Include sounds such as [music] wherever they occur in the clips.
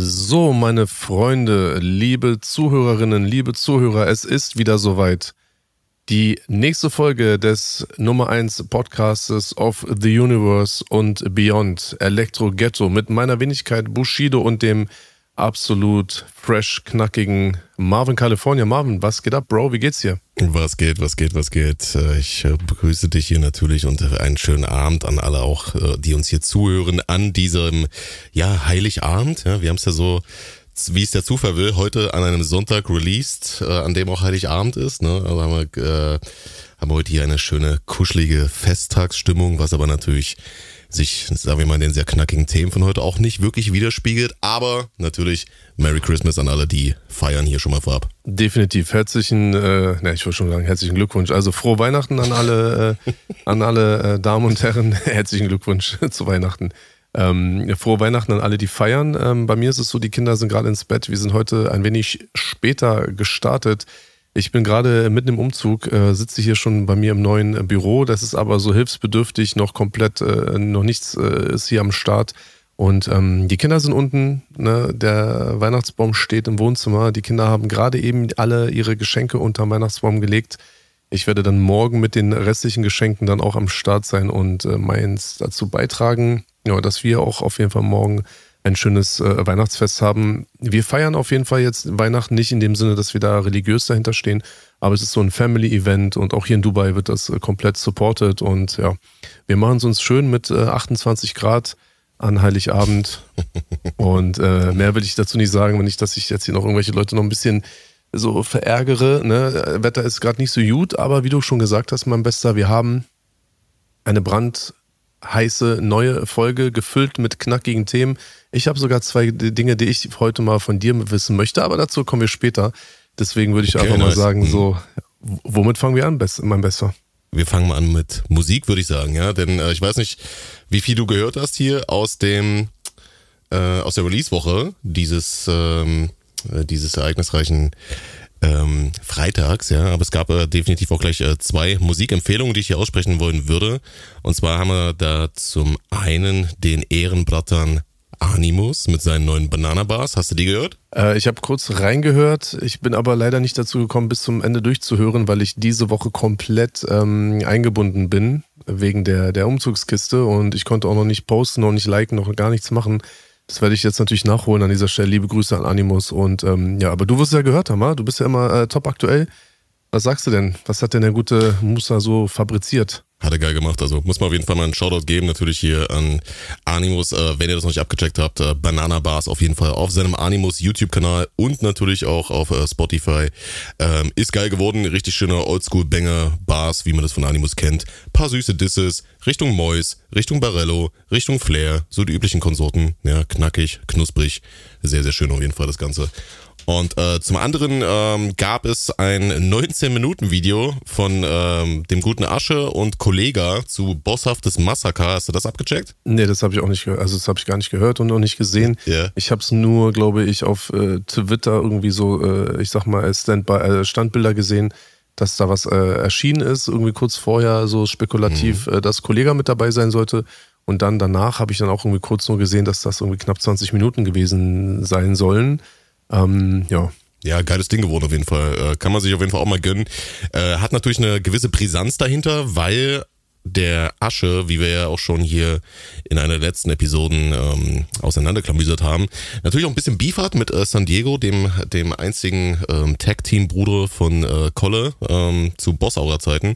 So, meine Freunde, liebe Zuhörerinnen, liebe Zuhörer, es ist wieder soweit. Die nächste Folge des Nummer 1 Podcastes of the Universe und Beyond, Electro Ghetto, mit meiner Wenigkeit Bushido und dem absolut fresh, knackigen Marvin California. Marvin, was geht ab, Bro? Wie geht's dir? Was geht, was geht, was geht? Äh, ich äh, begrüße dich hier natürlich und einen schönen Abend an alle auch, äh, die uns hier zuhören an diesem, ja, Heiligabend. Wir haben es ja so, wie es der Zufall will, heute an einem Sonntag released, an dem auch Heiligabend ist. Ne? Also haben wir, äh, haben wir heute hier eine schöne, kuschelige Festtagsstimmung, was aber natürlich sich, sagen wir mal, in den sehr knackigen Themen von heute auch nicht wirklich widerspiegelt. Aber natürlich Merry Christmas an alle, die feiern hier schon mal vorab. Definitiv. Herzlichen, äh, ne, ich wollte schon sagen, herzlichen Glückwunsch. Also frohe Weihnachten an alle, äh, an alle äh, Damen und Herren. [laughs] herzlichen Glückwunsch [laughs] zu Weihnachten. Ähm, frohe Weihnachten an alle, die feiern. Ähm, bei mir ist es so, die Kinder sind gerade ins Bett. Wir sind heute ein wenig später gestartet. Ich bin gerade mitten im Umzug, äh, sitze hier schon bei mir im neuen äh, Büro. Das ist aber so hilfsbedürftig, noch komplett, äh, noch nichts äh, ist hier am Start. Und ähm, die Kinder sind unten, ne? der Weihnachtsbaum steht im Wohnzimmer. Die Kinder haben gerade eben alle ihre Geschenke unterm Weihnachtsbaum gelegt. Ich werde dann morgen mit den restlichen Geschenken dann auch am Start sein und äh, meins dazu beitragen, ja, dass wir auch auf jeden Fall morgen ein schönes äh, Weihnachtsfest haben. Wir feiern auf jeden Fall jetzt Weihnachten nicht in dem Sinne, dass wir da religiös dahinter stehen, aber es ist so ein Family-Event und auch hier in Dubai wird das äh, komplett supported und ja, wir machen es uns schön mit äh, 28 Grad an Heiligabend [laughs] und äh, mehr will ich dazu nicht sagen, wenn nicht, dass ich jetzt hier noch irgendwelche Leute noch ein bisschen so verärgere. Ne? Wetter ist gerade nicht so gut, aber wie du schon gesagt hast, mein Bester, wir haben eine Brand heiße neue Folge, gefüllt mit knackigen Themen. Ich habe sogar zwei Dinge, die ich heute mal von dir wissen möchte, aber dazu kommen wir später. Deswegen würde ich okay, einfach nice. mal sagen, so, womit fangen wir an, mein Bester? Wir fangen mal an mit Musik, würde ich sagen, ja. Denn äh, ich weiß nicht, wie viel du gehört hast hier aus dem äh, aus der Release-Woche dieses, ähm, äh, dieses ereignisreichen ähm, freitags, ja, aber es gab äh, definitiv auch gleich äh, zwei Musikempfehlungen, die ich hier aussprechen wollen würde. Und zwar haben wir da zum einen den Ehrenbrattern Animus mit seinen neuen Banana Bars. Hast du die gehört? Äh, ich habe kurz reingehört. Ich bin aber leider nicht dazu gekommen, bis zum Ende durchzuhören, weil ich diese Woche komplett ähm, eingebunden bin wegen der, der Umzugskiste und ich konnte auch noch nicht posten, noch nicht liken, noch gar nichts machen. Das werde ich jetzt natürlich nachholen an dieser Stelle. Liebe Grüße an Animus. Und ähm, ja, aber du wirst ja gehört haben, du bist ja immer äh, top aktuell. Was sagst du denn? Was hat denn der gute Musa so fabriziert? Hat er geil gemacht. Also muss man auf jeden Fall mal einen Shoutout geben. Natürlich hier an Animus. Äh, wenn ihr das noch nicht abgecheckt habt, äh, Banana Bars auf jeden Fall auf seinem Animus YouTube-Kanal und natürlich auch auf äh, Spotify. Ähm, ist geil geworden. Richtig schöne Oldschool-Banger-Bars, wie man das von Animus kennt. Paar süße Disses. Richtung Mois, Richtung Barello, Richtung Flair. So die üblichen Konsorten. Ja, knackig, knusprig. Sehr, sehr schön auf jeden Fall das Ganze. Und äh, zum anderen ähm, gab es ein 19-Minuten-Video von ähm, dem guten Asche und Kollega zu Bosshaftes Massaker. Hast du das abgecheckt? Nee, das habe ich auch nicht gehört. Also das habe ich gar nicht gehört und auch nicht gesehen. Yeah. Ich habe es nur, glaube ich, auf äh, Twitter irgendwie so, äh, ich sag mal, als Standby, äh, Standbilder gesehen, dass da was äh, erschienen ist. Irgendwie kurz vorher so spekulativ, mhm. äh, dass Kollega mit dabei sein sollte. Und dann danach habe ich dann auch irgendwie kurz nur gesehen, dass das irgendwie knapp 20 Minuten gewesen sein sollen. Ähm, ja. Ja, geiles Ding geworden auf jeden Fall. Äh, kann man sich auf jeden Fall auch mal gönnen. Äh, hat natürlich eine gewisse Brisanz dahinter, weil der Asche, wie wir ja auch schon hier in einer der letzten Episoden ähm, auseinanderklamüsert haben, natürlich auch ein bisschen Beef hat mit äh, San Diego, dem, dem einzigen ähm, Tag-Team-Bruder von äh, Kolle ähm, zu Boss-Aura-Zeiten.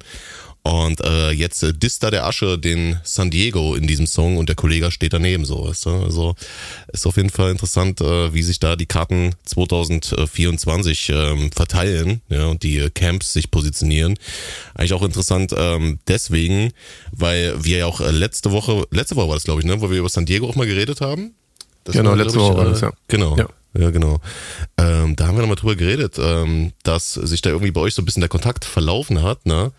Und äh, jetzt äh, disst da der Asche den San Diego in diesem Song und der Kollege steht daneben so. Weißt du? Also ist auf jeden Fall interessant, äh, wie sich da die Karten 2024 ähm, verteilen ja, und die Camps sich positionieren. Eigentlich auch interessant ähm, deswegen, weil wir ja auch äh, letzte Woche, letzte Woche war das glaube ich, ne, wo wir über San Diego auch mal geredet haben. Das genau, war, letzte Woche war das, ja. Genau. Ja. Ja, genau. Ähm, da haben wir nochmal drüber geredet, ähm, dass sich da irgendwie bei euch so ein bisschen der Kontakt verlaufen hat, ne?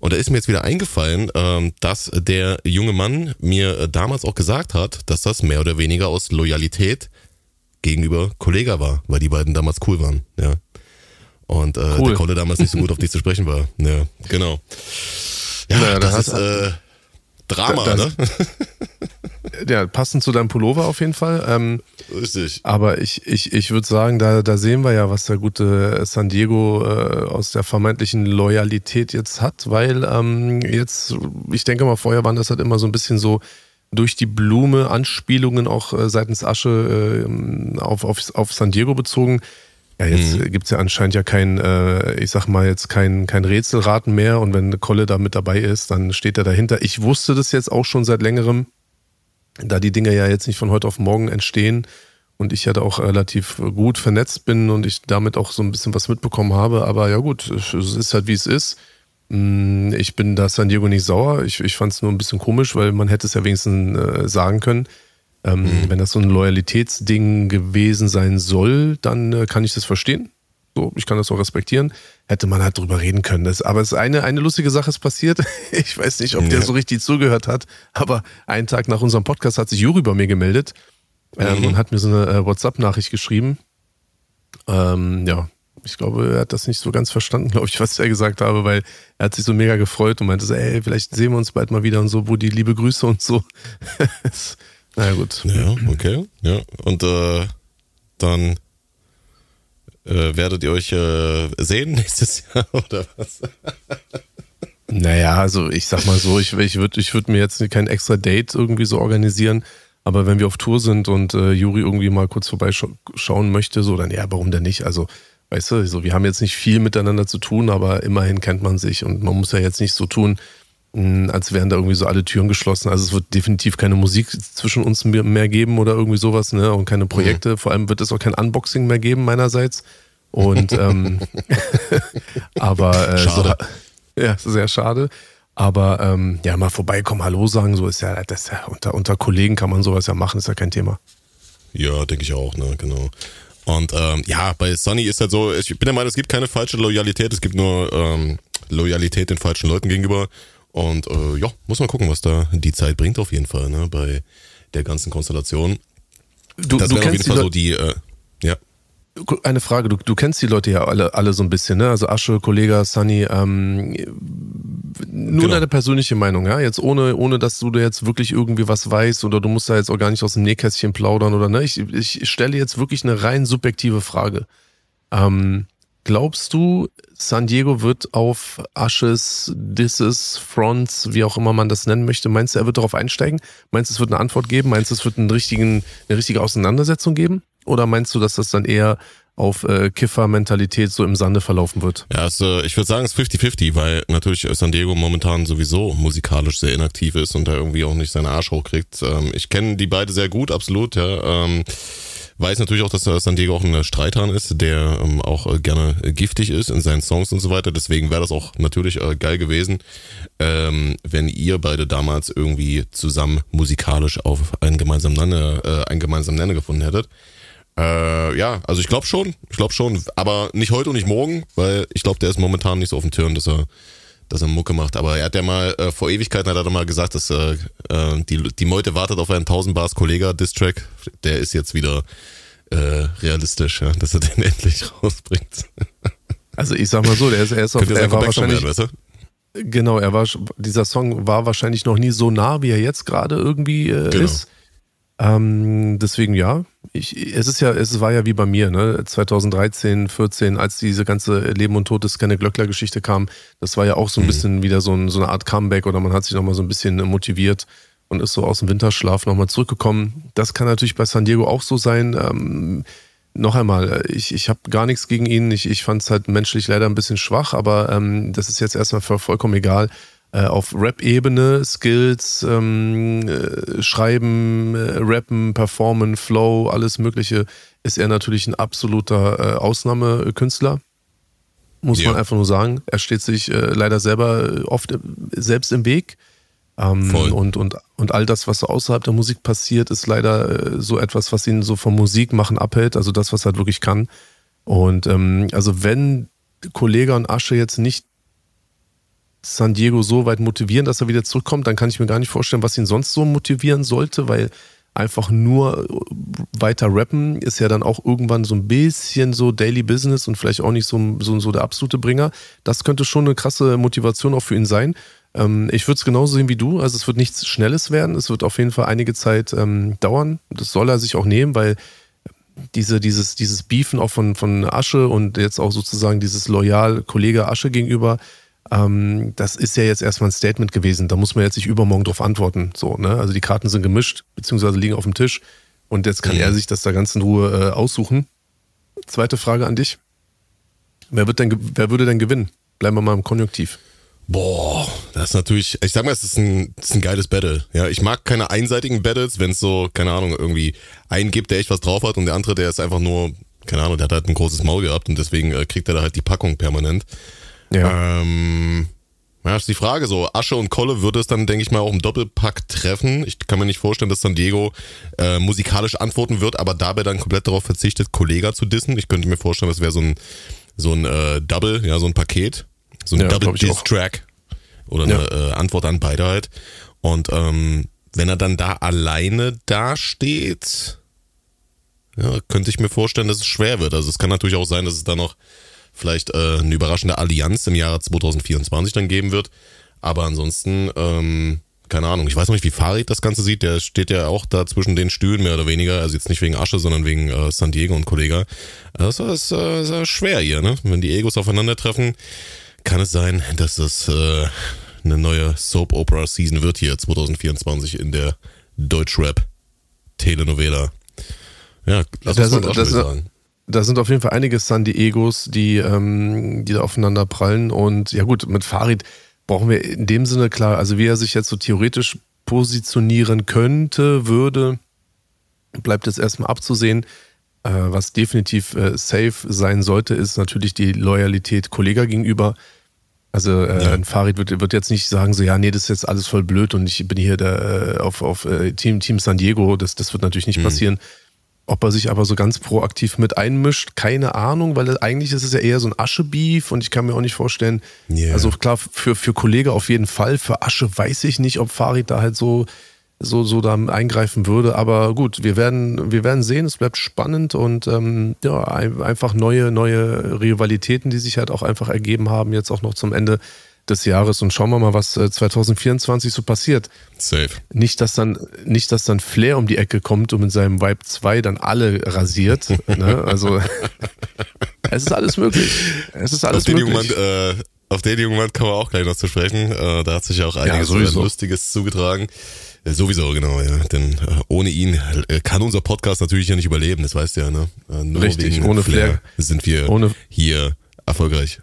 Und da ist mir jetzt wieder eingefallen, ähm, dass der junge Mann mir äh, damals auch gesagt hat, dass das mehr oder weniger aus Loyalität gegenüber Kollega war, weil die beiden damals cool waren, ja. Und äh, cool. der Kolle damals nicht so gut auf dich zu sprechen war. [laughs] Ja, genau. Ja, naja, das ist, äh, Drama, da, ne? [laughs] ja, passend zu deinem Pullover auf jeden Fall. Ähm, Richtig. aber ich, ich, ich würde sagen, da, da sehen wir ja, was der gute San Diego äh, aus der vermeintlichen Loyalität jetzt hat, weil ähm, jetzt, ich denke mal, vorher waren das halt immer so ein bisschen so durch die Blume Anspielungen auch äh, seitens Asche äh, auf, auf, auf San Diego bezogen. Ja, jetzt mhm. gibt es ja anscheinend ja kein, äh, ich sag mal jetzt kein, kein Rätselraten mehr und wenn Kolle da mit dabei ist, dann steht er dahinter. Ich wusste das jetzt auch schon seit längerem, da die Dinge ja jetzt nicht von heute auf morgen entstehen und ich ja da auch relativ gut vernetzt bin und ich damit auch so ein bisschen was mitbekommen habe. Aber ja gut, es ist halt wie es ist. Mm, ich bin da San Diego nicht sauer. Ich, ich fand es nur ein bisschen komisch, weil man hätte es ja wenigstens äh, sagen können. Ähm, mhm. Wenn das so ein Loyalitätsding gewesen sein soll, dann äh, kann ich das verstehen. So, ich kann das auch respektieren. Hätte man halt drüber reden können. Das, aber es eine, eine lustige Sache ist passiert. [laughs] Ich weiß nicht, ob ja. der so richtig zugehört hat, aber einen Tag nach unserem Podcast hat sich Juri bei mir gemeldet ähm, mhm. und hat mir so eine äh, WhatsApp-Nachricht geschrieben. Ähm, ja, ich glaube, er hat das nicht so ganz verstanden, [laughs] glaube ich, was ich gesagt habe, weil er hat sich so mega gefreut und meinte so, ey, vielleicht sehen wir uns bald mal wieder und so, wo die liebe Grüße und so. [laughs] Na gut. Ja, okay. Ja. Und äh, dann äh, werdet ihr euch äh, sehen [laughs] nächstes Jahr oder was? naja, also ich sag mal so, ich, ich würde ich würd mir jetzt kein extra Date irgendwie so organisieren. Aber wenn wir auf Tour sind und äh, Juri irgendwie mal kurz vorbeischauen möchte, so dann ja, warum denn nicht? Also, weißt du, so, wir haben jetzt nicht viel miteinander zu tun, aber immerhin kennt man sich und man muss ja jetzt nicht so tun, als wären da irgendwie so alle Türen geschlossen. Also es wird definitiv keine Musik zwischen uns mehr geben oder irgendwie sowas, ne? Und keine Projekte. Mhm. Vor allem wird es auch kein Unboxing mehr geben meinerseits. Und ähm, [laughs] aber äh, schade. So, [laughs] ja, sehr schade. Aber ähm, ja, mal vorbeikommen, Hallo sagen, so ist ja, das ja unter, unter Kollegen kann man sowas ja machen, ist ja kein Thema. Ja, denke ich auch, ne, genau. Und ähm, ja, bei Sunny ist halt so, ich bin der Meinung, es gibt keine falsche Loyalität, es gibt nur ähm, Loyalität den falschen Leuten gegenüber. Und äh, ja, muss man gucken, was da die Zeit bringt auf jeden Fall, ne, bei der ganzen Konstellation. Du, das wäre auf jeden Fall so die, äh, ja. Eine Frage, du, du kennst die Leute ja alle, alle so ein bisschen, ne? Also Asche, Kollege, Sunny, ähm, nur genau. deine persönliche Meinung, ja? Jetzt ohne, ohne dass du da jetzt wirklich irgendwie was weißt oder du musst da jetzt auch gar nicht aus dem Nähkästchen plaudern oder ne? Ich, ich stelle jetzt wirklich eine rein subjektive Frage. Ähm, glaubst du, San Diego wird auf Ashes, Disses, Fronts, wie auch immer man das nennen möchte, meinst du, er wird darauf einsteigen? Meinst du, es wird eine Antwort geben? Meinst du, es wird einen richtigen, eine richtige Auseinandersetzung geben? Oder meinst du, dass das dann eher auf äh, Kiffer-Mentalität so im Sande verlaufen wird? Ja, also ich würde sagen, es ist 50-50, weil natürlich San Diego momentan sowieso musikalisch sehr inaktiv ist und da irgendwie auch nicht seinen Arsch hochkriegt. Ähm, ich kenne die beide sehr gut, absolut, ja. Ähm, Weiß natürlich auch, dass San Diego auch ein Streithahn ist, der ähm, auch äh, gerne giftig ist in seinen Songs und so weiter. Deswegen wäre das auch natürlich äh, geil gewesen, ähm, wenn ihr beide damals irgendwie zusammen musikalisch auf einen gemeinsamen Nenner, äh, einen gemeinsamen Nenner gefunden hättet. Äh, ja, also ich glaube schon, ich glaube schon, aber nicht heute und nicht morgen, weil ich glaube, der ist momentan nicht so auf dem Turn, dass er dass er Mucke macht. Aber er hat ja mal, äh, vor Ewigkeiten hat er doch mal gesagt, dass äh, äh die, die Meute wartet auf einen 1000 Bars Kollega Distrack. Der ist jetzt wieder äh, realistisch, ja, dass er den [laughs] endlich rausbringt. Also ich sag mal so, der ist, er ist auf, er war wahrscheinlich, werden, weißt du? genau, er war, dieser Song war wahrscheinlich noch nie so nah, wie er jetzt gerade irgendwie äh, genau. ist. Ähm, deswegen ja, ich, es ist ja, es war ja wie bei mir, ne? 2013, 14, als diese ganze Leben und Tod des Kenne Glöckler Geschichte kam, das war ja auch so ein mhm. bisschen wieder so, ein, so eine Art Comeback oder man hat sich nochmal so ein bisschen motiviert und ist so aus dem Winterschlaf nochmal zurückgekommen. Das kann natürlich bei San Diego auch so sein. Ähm, noch einmal, ich, ich habe gar nichts gegen ihn. Ich, ich fand es halt menschlich leider ein bisschen schwach, aber ähm, das ist jetzt erstmal vollkommen egal. Äh, auf Rap-Ebene, Skills, ähm, äh, Schreiben, äh, Rappen, Performen, Flow, alles Mögliche, ist er natürlich ein absoluter äh, Ausnahmekünstler. Muss ja. man einfach nur sagen. Er steht sich äh, leider selber oft selbst im Weg. Ähm, und, und, und all das, was so außerhalb der Musik passiert, ist leider so etwas, was ihn so vom Musikmachen abhält. Also das, was er halt wirklich kann. Und ähm, also wenn Kollege und Asche jetzt nicht San Diego so weit motivieren, dass er wieder zurückkommt, dann kann ich mir gar nicht vorstellen, was ihn sonst so motivieren sollte, weil einfach nur weiter rappen ist ja dann auch irgendwann so ein bisschen so Daily Business und vielleicht auch nicht so, so, so der absolute Bringer. Das könnte schon eine krasse Motivation auch für ihn sein. Ähm, ich würde es genauso sehen wie du. Also es wird nichts Schnelles werden. Es wird auf jeden Fall einige Zeit ähm, dauern. Das soll er sich auch nehmen, weil diese, dieses, dieses Beefen auch von, von Asche und jetzt auch sozusagen dieses loyal Kollege Asche gegenüber, ähm, das ist ja jetzt erstmal ein Statement gewesen. Da muss man jetzt nicht übermorgen drauf antworten. So, ne? Also die Karten sind gemischt, beziehungsweise liegen auf dem Tisch. Und jetzt kann mhm. er sich das da ganz in Ruhe äh, aussuchen. Zweite Frage an dich. Wer, wird denn, wer würde denn gewinnen? Bleiben wir mal im Konjunktiv. Boah, das ist natürlich, ich sag mal, es ist ein, es ist ein geiles Battle. Ja, ich mag keine einseitigen Battles, wenn es so, keine Ahnung, irgendwie einen gibt, der echt was drauf hat und der andere, der ist einfach nur, keine Ahnung, der hat halt ein großes Maul gehabt und deswegen äh, kriegt er da halt die Packung permanent. Ja. Ähm, ja, ist die Frage so. Asche und Kolle würde es dann, denke ich mal, auch im Doppelpack treffen. Ich kann mir nicht vorstellen, dass San Diego äh, musikalisch antworten wird, aber dabei dann komplett darauf verzichtet, Kollega zu dissen. Ich könnte mir vorstellen, das wäre so ein, so ein äh, Double, ja, so ein Paket. So ein ja, Double Diss Track. Oder eine ja. äh, Antwort an beide halt. Und ähm, wenn er dann da alleine dasteht, ja, könnte ich mir vorstellen, dass es schwer wird. Also es kann natürlich auch sein, dass es da noch vielleicht äh, eine überraschende Allianz im Jahre 2024 dann geben wird. Aber ansonsten, ähm, keine Ahnung, ich weiß noch nicht, wie Farid das Ganze sieht. Der steht ja auch da zwischen den Stühlen, mehr oder weniger. Also jetzt nicht wegen Asche, sondern wegen äh, San Diego und Kollega. Das ist, äh, ist schwer hier, ne? Wenn die Egos aufeinandertreffen, kann es sein, dass das äh, eine neue Soap-Opera-Season wird hier 2024 in der Deutschrap-Telenovela. Ja, lass uns das, das, sagen da sind auf jeden Fall einige San Diegos, die, ähm, die da aufeinander prallen. Und ja gut, mit Farid brauchen wir in dem Sinne klar, also wie er sich jetzt so theoretisch positionieren könnte, würde, bleibt jetzt erstmal abzusehen. Äh, was definitiv äh, safe sein sollte, ist natürlich die Loyalität Kollega gegenüber. Also äh, ja. ein Farid wird, wird jetzt nicht sagen, so ja, nee, das ist jetzt alles voll blöd und ich bin hier der, äh, auf, auf äh, Team, Team San Diego. Das, das wird natürlich nicht mhm. passieren. Ob er sich aber so ganz proaktiv mit einmischt, keine Ahnung, weil eigentlich ist es ja eher so ein Aschebeef und ich kann mir auch nicht vorstellen, yeah. also klar, für, für Kollege auf jeden Fall, für Asche weiß ich nicht, ob Farid da halt so, so, so da eingreifen würde, aber gut, wir werden, wir werden sehen, es bleibt spannend und ähm, ja, einfach neue, neue Rivalitäten, die sich halt auch einfach ergeben haben, jetzt auch noch zum Ende des Jahres und schauen wir mal, was 2024 äh, so passiert. Safe. Nicht, dass dann, nicht, dass dann Flair um die Ecke kommt und mit seinem Vibe 2 dann alle rasiert. [laughs] ne? Also [laughs] es ist alles möglich. Es ist alles auf möglich. Den Jungen, äh, auf den jungen Mann kommen wir auch gleich noch zu sprechen. Äh, da hat sich ja auch einiges ja, Lustiges zugetragen. Äh, sowieso, genau, ja. Denn äh, ohne ihn äh, kann unser Podcast natürlich ja nicht überleben, das weißt du ja, ne? Nur Richtig, ohne Flair, Flair sind wir ohne, hier erfolgreich.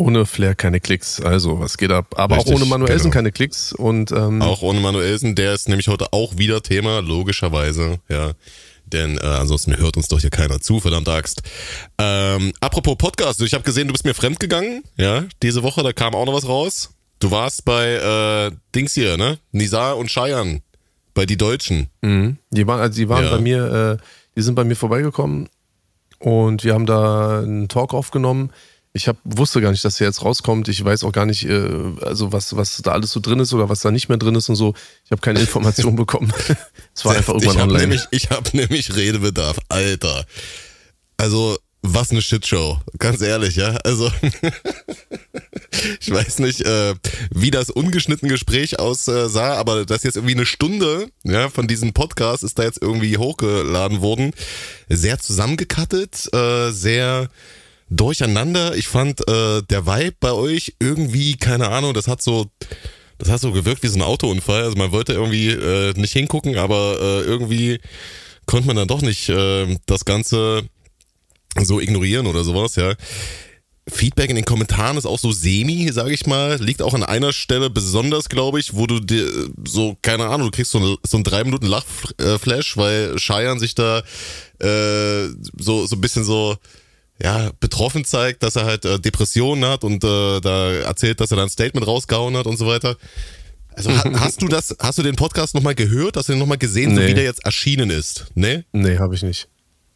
Ohne Flair keine Klicks, also was geht ab? Aber Richtig, auch ohne Manuelsen genau. keine Klicks und ähm auch ohne Manuelsen, der ist nämlich heute auch wieder Thema, logischerweise, ja. Denn äh, ansonsten hört uns doch hier keiner zu, verdammt Axt. Ähm, apropos Podcast, ich habe gesehen, du bist mir fremdgegangen, ja, diese Woche, da kam auch noch was raus. Du warst bei äh, Dings hier, ne? Nizar und Scheiern, bei die Deutschen. Mhm. Die waren, also die waren ja. bei mir, äh, die sind bei mir vorbeigekommen und wir haben da einen Talk aufgenommen ich hab, wusste gar nicht, dass er jetzt rauskommt. Ich weiß auch gar nicht, äh, also was, was da alles so drin ist oder was da nicht mehr drin ist und so. Ich habe keine Informationen [laughs] bekommen. [laughs] es war einfach irgendwann ich online. Nämlich, ich habe nämlich Redebedarf, Alter. Also, was eine Shitshow. Ganz ehrlich, ja. Also, [laughs] ich weiß nicht, äh, wie das ungeschnitten Gespräch aussah, aber das jetzt irgendwie eine Stunde ja, von diesem Podcast ist da jetzt irgendwie hochgeladen worden. Sehr zusammengekattet, äh, sehr durcheinander. Ich fand äh, der Vibe bei euch irgendwie, keine Ahnung, das hat so, das hat so gewirkt wie so ein Autounfall. Also man wollte irgendwie äh, nicht hingucken, aber äh, irgendwie konnte man dann doch nicht äh, das Ganze so ignorieren oder sowas, ja. Feedback in den Kommentaren ist auch so semi, sage ich mal. Liegt auch an einer Stelle besonders, glaube ich, wo du dir so, keine Ahnung, du kriegst so, ein, so einen drei Minuten Lachflash, weil Scheiern sich da äh, so, so ein bisschen so ja, betroffen zeigt, dass er halt äh, Depressionen hat und äh, da erzählt, dass er da ein Statement rausgehauen hat und so weiter. Also [laughs] hast du das, hast du den Podcast nochmal gehört? Hast du den nochmal gesehen, nee. so wie der jetzt erschienen ist? Ne? Nee, habe ich nicht.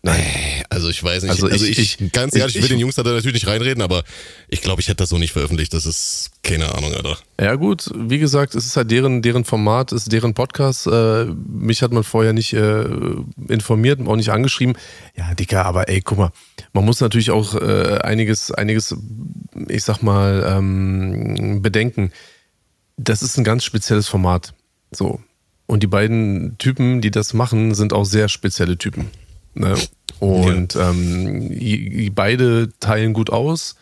Nein. Also ich weiß nicht. Also, also ich, ich, ganz ehrlich, ich, ich will den Jungs da natürlich nicht reinreden, aber ich glaube, ich hätte das so nicht veröffentlicht. Das ist keine Ahnung, Alter. Ja gut, wie gesagt, es ist halt deren, deren Format, es ist deren Podcast. Äh, mich hat man vorher nicht äh, informiert, auch nicht angeschrieben. Ja, Dicker, aber ey, guck mal, man muss natürlich auch äh, einiges, einiges, ich sag mal, ähm, bedenken das ist ein ganz spezielles Format. So. Und die beiden Typen, die das machen, sind auch sehr spezielle Typen. Ne? Und ja. ähm, beide teilen gut aus.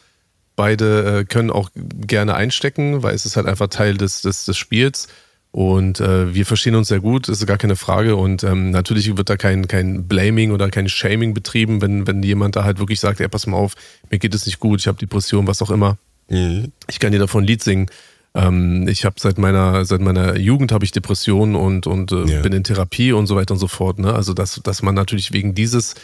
Beide äh, können auch gerne einstecken, weil es ist halt einfach Teil des, des, des Spiels. Und äh, wir verstehen uns sehr gut, ist gar keine Frage. Und ähm, natürlich wird da kein, kein Blaming oder kein Shaming betrieben, wenn, wenn jemand da halt wirklich sagt, ey, pass mal auf, mir geht es nicht gut, ich habe Depression, was auch immer. Mhm. Ich kann dir davon ein Lied singen. Ähm, ich habe seit meiner, seit meiner Jugend habe ich Depressionen und, und äh, ja. bin in Therapie und so weiter und so fort. Ne? Also dass, dass man natürlich wegen dieses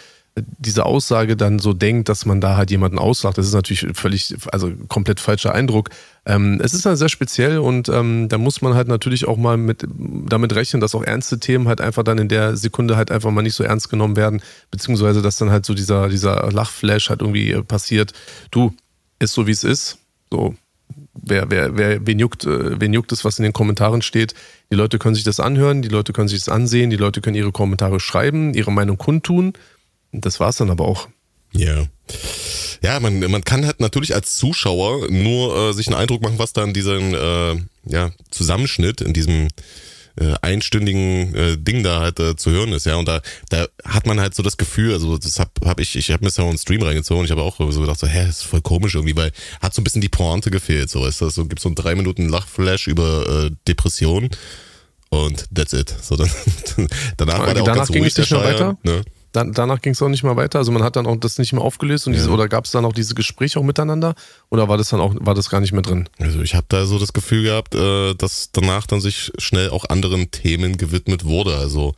diese Aussage dann so denkt, dass man da halt jemanden auslacht, das ist natürlich völlig, also komplett falscher Eindruck. Ähm, es ist halt sehr speziell und ähm, da muss man halt natürlich auch mal mit, damit rechnen, dass auch ernste Themen halt einfach dann in der Sekunde halt einfach mal nicht so ernst genommen werden, beziehungsweise dass dann halt so dieser, dieser Lachflash halt irgendwie passiert. Du, ist so wie es ist. So, wer, wer, wer, wen juckt, äh, wen juckt es, was in den Kommentaren steht. Die Leute können sich das anhören, die Leute können sich das ansehen, die Leute können ihre Kommentare schreiben, ihre Meinung kundtun. Das war es dann aber auch. Ja. Ja, man, man kann halt natürlich als Zuschauer nur äh, sich einen Eindruck machen, was da in diesem äh, ja, Zusammenschnitt, in diesem äh, einstündigen äh, Ding da halt äh, zu hören ist, ja. Und da, da hat man halt so das Gefühl, also das hab, hab ich, ich habe mir so einen Stream reingezogen und ich habe auch so gedacht, so, hä, das ist voll komisch irgendwie, weil hat so ein bisschen die Pointe gefehlt, so ist das, so gibt so einen drei Minuten Lachflash über äh, Depression und that's it. So dann [laughs] danach war der auch danach ganz ruhig, der Scheier, weiter? Ne? Dann, danach ging es auch nicht mehr weiter. Also man hat dann auch das nicht mehr aufgelöst und diese, oder gab es dann auch diese Gespräche auch miteinander oder war das dann auch war das gar nicht mehr drin? Also ich habe da so das Gefühl gehabt, äh, dass danach dann sich schnell auch anderen Themen gewidmet wurde. Also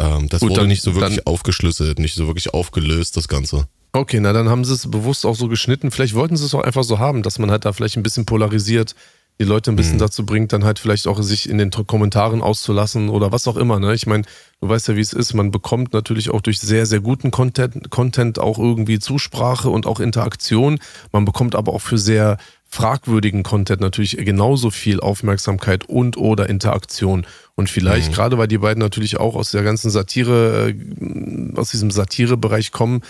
ähm, das Gut, wurde dann, nicht so wirklich dann, aufgeschlüsselt, nicht so wirklich aufgelöst das Ganze. Okay, na dann haben sie es bewusst auch so geschnitten. Vielleicht wollten sie es auch einfach so haben, dass man halt da vielleicht ein bisschen polarisiert die Leute ein bisschen mhm. dazu bringt, dann halt vielleicht auch sich in den Kommentaren auszulassen oder was auch immer. Ne? Ich meine, du weißt ja, wie es ist. Man bekommt natürlich auch durch sehr, sehr guten Content, Content auch irgendwie Zusprache und auch Interaktion. Man bekommt aber auch für sehr fragwürdigen Content natürlich genauso viel Aufmerksamkeit und oder Interaktion. Und vielleicht, mhm. gerade weil die beiden natürlich auch aus der ganzen Satire, äh, aus diesem Satirebereich kommen,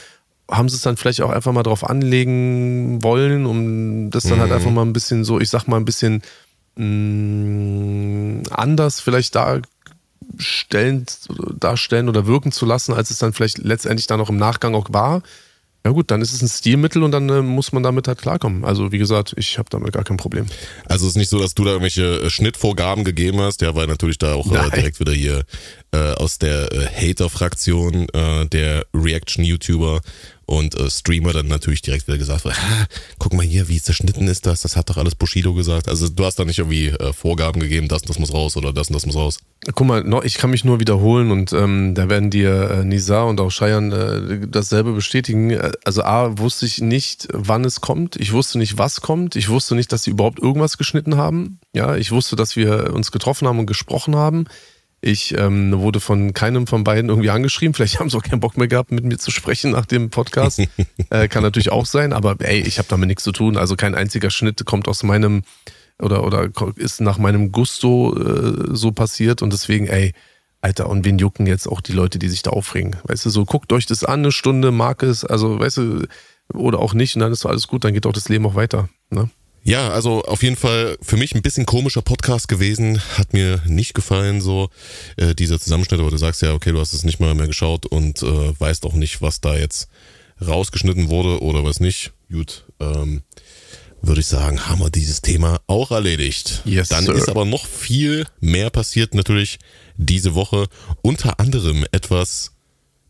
haben sie es dann vielleicht auch einfach mal drauf anlegen wollen, um das dann halt mhm. halt einfach mal ein bisschen so, ich sag mal, ein bisschen mh, mm, anders vielleicht darstellen, darstellen oder wirken zu lassen, als es dann vielleicht letztendlich dann auch im Nachgang auch war. Ja gut, dann ist es ein Stilmittel und dann äh, muss man damit halt klarkommen. Also wie gesagt, ich habe damit gar kein Problem. Also es ist nicht so, dass du da irgendwelche äh, Schnittvorgaben gegeben hast, ja, weil natürlich da auch äh, direkt wieder hier äh, aus der äh, Hater-Fraktion der Reaction-YouTuber und äh, Streamer dann natürlich direkt wieder gesagt, guck mal hier, wie zerschnitten ist das, das hat doch alles Bushido gesagt. Also du hast da nicht irgendwie äh, Vorgaben gegeben, das und das muss raus oder das und das muss raus. Guck mal, ich kann mich nur wiederholen und ähm, da werden dir äh, Nisa und auch Cheyenne äh, dasselbe bestätigen. Also A, wusste ich nicht, wann es kommt. Ich wusste nicht, was kommt. Ich wusste nicht, dass sie überhaupt irgendwas geschnitten haben. Ja, ich wusste, dass wir uns getroffen haben und gesprochen haben. Ich ähm, wurde von keinem von beiden irgendwie angeschrieben. Vielleicht haben sie auch keinen Bock mehr gehabt, mit mir zu sprechen nach dem Podcast. [laughs] äh, kann natürlich auch sein, aber ey, ich habe damit nichts zu tun. Also kein einziger Schnitt kommt aus meinem oder, oder ist nach meinem Gusto äh, so passiert und deswegen, ey, Alter, und wen jucken jetzt auch die Leute, die sich da aufregen? Weißt du, so guckt euch das an, eine Stunde, mag es, also weißt du, oder auch nicht, und dann ist so alles gut, dann geht auch das Leben auch weiter. Ne? Ja, also auf jeden Fall für mich ein bisschen komischer Podcast gewesen. Hat mir nicht gefallen, so äh, dieser Zusammenschnitt, aber du sagst ja, okay, du hast es nicht mal mehr geschaut und äh, weißt auch nicht, was da jetzt rausgeschnitten wurde oder was nicht. Gut, ähm, würde ich sagen, haben wir dieses Thema auch erledigt. Yes, Dann sir. ist aber noch viel mehr passiert natürlich diese Woche. Unter anderem etwas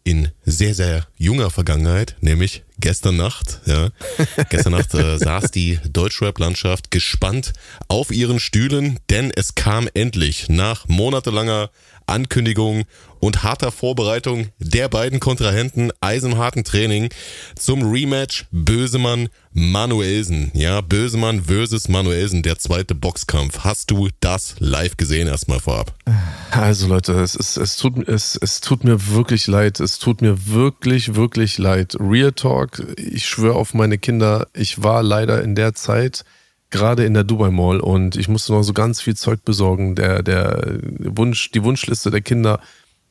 in sehr, sehr junger Vergangenheit, nämlich gestern Nacht. Ja. [laughs] Gestern Nacht äh, saß die Deutschrap-Landschaft gespannt auf ihren Stühlen, denn es kam endlich nach monatelanger Ankündigung und harter Vorbereitung der beiden Kontrahenten eisenharten Training zum Rematch Bösemann Manuelsen. Ja, Bösemann versus Manuelsen, der zweite Boxkampf. Hast du das live gesehen erstmal vorab? Also Leute, es, ist, es, tut, es, es tut mir wirklich leid. Es tut mir wirklich, wirklich leid. Real Talk, ich schwöre auf meine Kinder, ich war leider in der Zeit gerade in der Dubai Mall und ich musste noch so ganz viel Zeug besorgen. Der, der Wunsch, die Wunschliste der Kinder.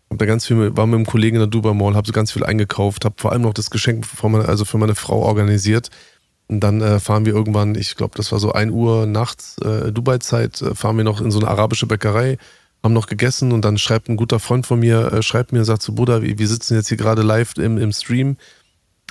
Hab da ganz viel, war mit einem Kollegen in der Dubai Mall, habe so ganz viel eingekauft, habe vor allem noch das Geschenk für meine, also für meine Frau organisiert. Und dann äh, fahren wir irgendwann, ich glaube, das war so 1 Uhr nachts, äh, Dubai-Zeit, äh, fahren wir noch in so eine arabische Bäckerei, haben noch gegessen und dann schreibt ein guter Freund von mir, äh, schreibt mir und sagt so, Bruder, wir, wir sitzen jetzt hier gerade live im, im Stream.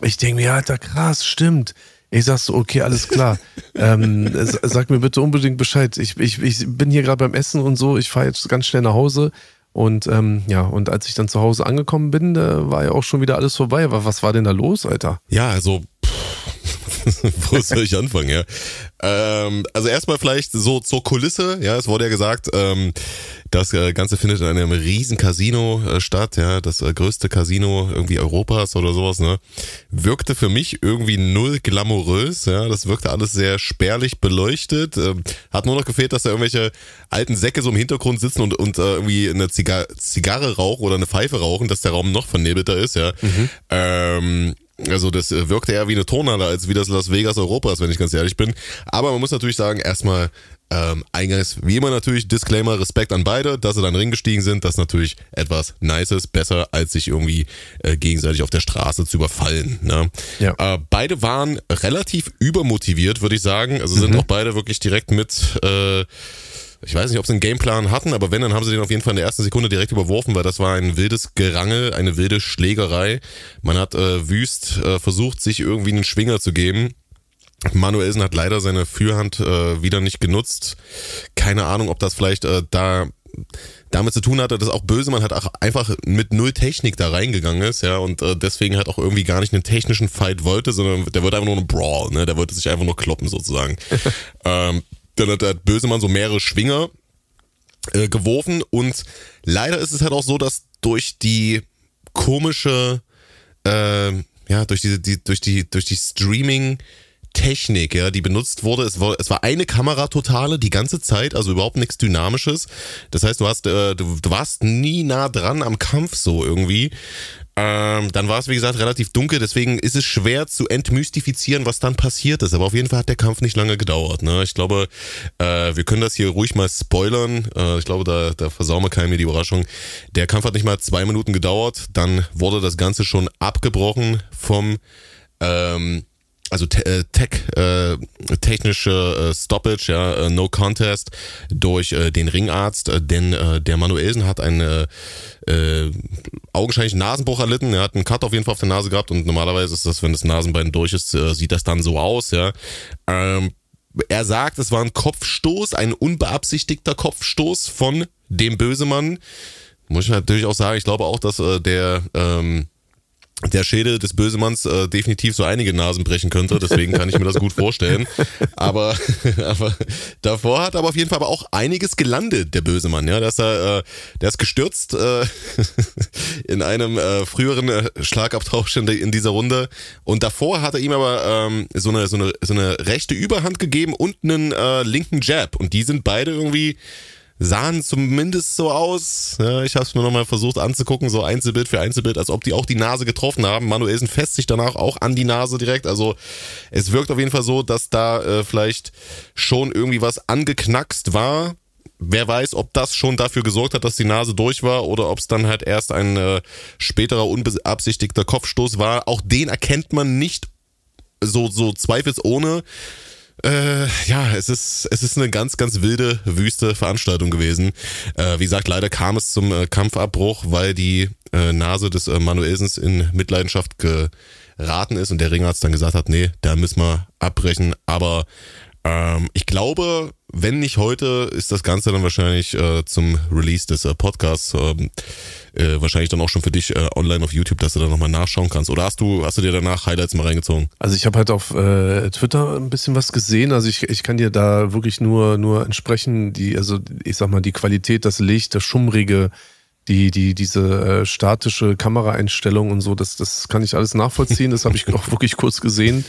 Ich denke mir, Alter, krass, stimmt. Ich sag so, okay, alles klar. ähm, sag mir bitte unbedingt Bescheid. Ich, ich, ich bin hier gerade beim Essen und so, ich fahre jetzt ganz schnell nach Hause. Und ähm, ja, und als ich dann zu Hause angekommen bin, äh, war ja auch schon wieder alles vorbei. Aber was war denn da los, Alter? Ja, also [laughs] wo soll ich anfangen, ja? Ähm, also erstmal vielleicht so zur Kulisse, ja, es wurde ja gesagt, ähm, das äh, Ganze findet in einem riesen Casino äh, statt, ja, das äh, größte Casino irgendwie Europas oder sowas, ne? Wirkte für mich irgendwie null glamourös, ja, das wirkte alles sehr spärlich beleuchtet. Ähm, hat nur noch gefehlt, dass da irgendwelche alten Säcke so im Hintergrund sitzen und, und äh, irgendwie eine Ziga Zigarre rauchen oder eine Pfeife rauchen, dass der Raum noch vernebelter ist, ja. Mhm. Ähm, also das äh, wirkte eher wie eine Tonhalle als wie das Las Vegas Europas, wenn ich ganz ehrlich bin. Aber man muss natürlich sagen, erstmal ähm, eingangs, wie immer natürlich, Disclaimer, Respekt an beide, dass sie dann Ring gestiegen sind. Das ist natürlich etwas Nices, besser als sich irgendwie äh, gegenseitig auf der Straße zu überfallen. Ne? Ja. Äh, beide waren relativ übermotiviert, würde ich sagen. Also sind mhm. auch beide wirklich direkt mit... Äh, ich weiß nicht, ob sie einen Gameplan hatten, aber wenn, dann haben sie den auf jeden Fall in der ersten Sekunde direkt überworfen, weil das war ein wildes Gerangel, eine wilde Schlägerei. Man hat äh, wüst äh, versucht, sich irgendwie einen Schwinger zu geben. Manuelsen hat leider seine Führhand äh, wieder nicht genutzt. Keine Ahnung, ob das vielleicht äh, da damit zu tun hatte, dass auch Bösemann hat auch einfach mit null Technik da reingegangen ist, ja, und äh, deswegen halt auch irgendwie gar nicht einen technischen Fight wollte, sondern der wollte einfach nur einen Brawl, ne, der wollte sich einfach nur kloppen sozusagen. [laughs] ähm, dann hat der Bösemann so mehrere Schwinger äh, geworfen und leider ist es halt auch so, dass durch die komische, äh, ja, durch diese, die, durch die, durch die Streaming- Technik, ja, die benutzt wurde. Es war, es war eine Kamera totale die ganze Zeit, also überhaupt nichts Dynamisches. Das heißt, du hast, äh, du, du warst nie nah dran am Kampf so irgendwie. Ähm, dann war es, wie gesagt, relativ dunkel, deswegen ist es schwer zu entmystifizieren, was dann passiert ist. Aber auf jeden Fall hat der Kampf nicht lange gedauert. Ne? Ich glaube, äh, wir können das hier ruhig mal spoilern. Äh, ich glaube, da, da versauen wir keinem die Überraschung. Der Kampf hat nicht mal zwei Minuten gedauert. Dann wurde das Ganze schon abgebrochen vom ähm, also te äh, tech, äh, technische äh, Stoppage, ja, äh, No Contest durch äh, den Ringarzt, äh, denn äh, der Manuelsen hat einen äh, äh, augenscheinlich Nasenbruch erlitten. Er hat einen Cut auf jeden Fall auf der Nase gehabt und normalerweise ist das, wenn das Nasenbein durch ist, äh, sieht das dann so aus, ja. Ähm, er sagt, es war ein Kopfstoß, ein unbeabsichtigter Kopfstoß von dem Bösemann. Muss ich natürlich auch sagen, ich glaube auch, dass äh, der ähm, der Schädel des Bösemanns äh, definitiv so einige Nasen brechen könnte, deswegen kann ich mir das gut vorstellen. Aber, [laughs] aber davor hat aber auf jeden Fall aber auch einiges gelandet, der Bösemann. Ja, dass er, äh, der ist gestürzt äh, [laughs] in einem äh, früheren äh, Schlagabtausch in, in dieser Runde. Und davor hat er ihm aber ähm, so, eine, so, eine, so eine rechte Überhand gegeben und einen äh, linken Jab. Und die sind beide irgendwie sahen zumindest so aus. Ja, ich habe es mir nochmal versucht anzugucken, so Einzelbild für Einzelbild, als ob die auch die Nase getroffen haben. Manuelsen fest sich danach auch an die Nase direkt. Also es wirkt auf jeden Fall so, dass da äh, vielleicht schon irgendwie was angeknackst war. Wer weiß, ob das schon dafür gesorgt hat, dass die Nase durch war oder ob es dann halt erst ein äh, späterer unbeabsichtigter Kopfstoß war. Auch den erkennt man nicht so, so zweifelsohne. Äh, ja, es ist, es ist eine ganz, ganz wilde, wüste Veranstaltung gewesen. Äh, wie gesagt, leider kam es zum äh, Kampfabbruch, weil die äh, Nase des äh, Manuelsens in Mitleidenschaft geraten ist und der Ringarzt dann gesagt hat, nee, da müssen wir abbrechen. Aber ähm, ich glaube, wenn nicht heute, ist das Ganze dann wahrscheinlich äh, zum Release des äh, Podcasts ähm, äh, wahrscheinlich dann auch schon für dich äh, online auf YouTube, dass du da nochmal nachschauen kannst. Oder hast du, hast du dir danach Highlights mal reingezogen? Also ich habe halt auf äh, Twitter ein bisschen was gesehen. Also ich, ich kann dir da wirklich nur, nur entsprechen, die, also ich sag mal, die Qualität, das Licht, das Schummrige, die, die, diese äh, statische Kameraeinstellung und so, das, das kann ich alles nachvollziehen. Das habe ich [laughs] auch wirklich kurz gesehen.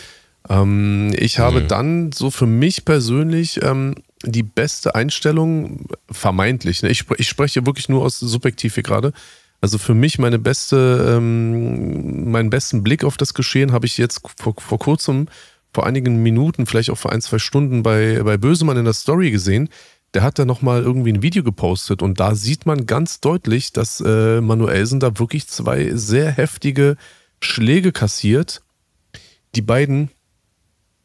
Ähm, ich habe mhm. dann so für mich persönlich ähm, die beste Einstellung, vermeintlich, ne? ich, ich spreche wirklich nur aus Subjektiv hier gerade. Also für mich meine beste, ähm, meinen besten Blick auf das Geschehen habe ich jetzt vor, vor kurzem, vor einigen Minuten, vielleicht auch vor ein, zwei Stunden bei, bei Bösemann in der Story gesehen. Der hat da nochmal irgendwie ein Video gepostet und da sieht man ganz deutlich, dass äh, Manuelsen da wirklich zwei sehr heftige Schläge kassiert. Die beiden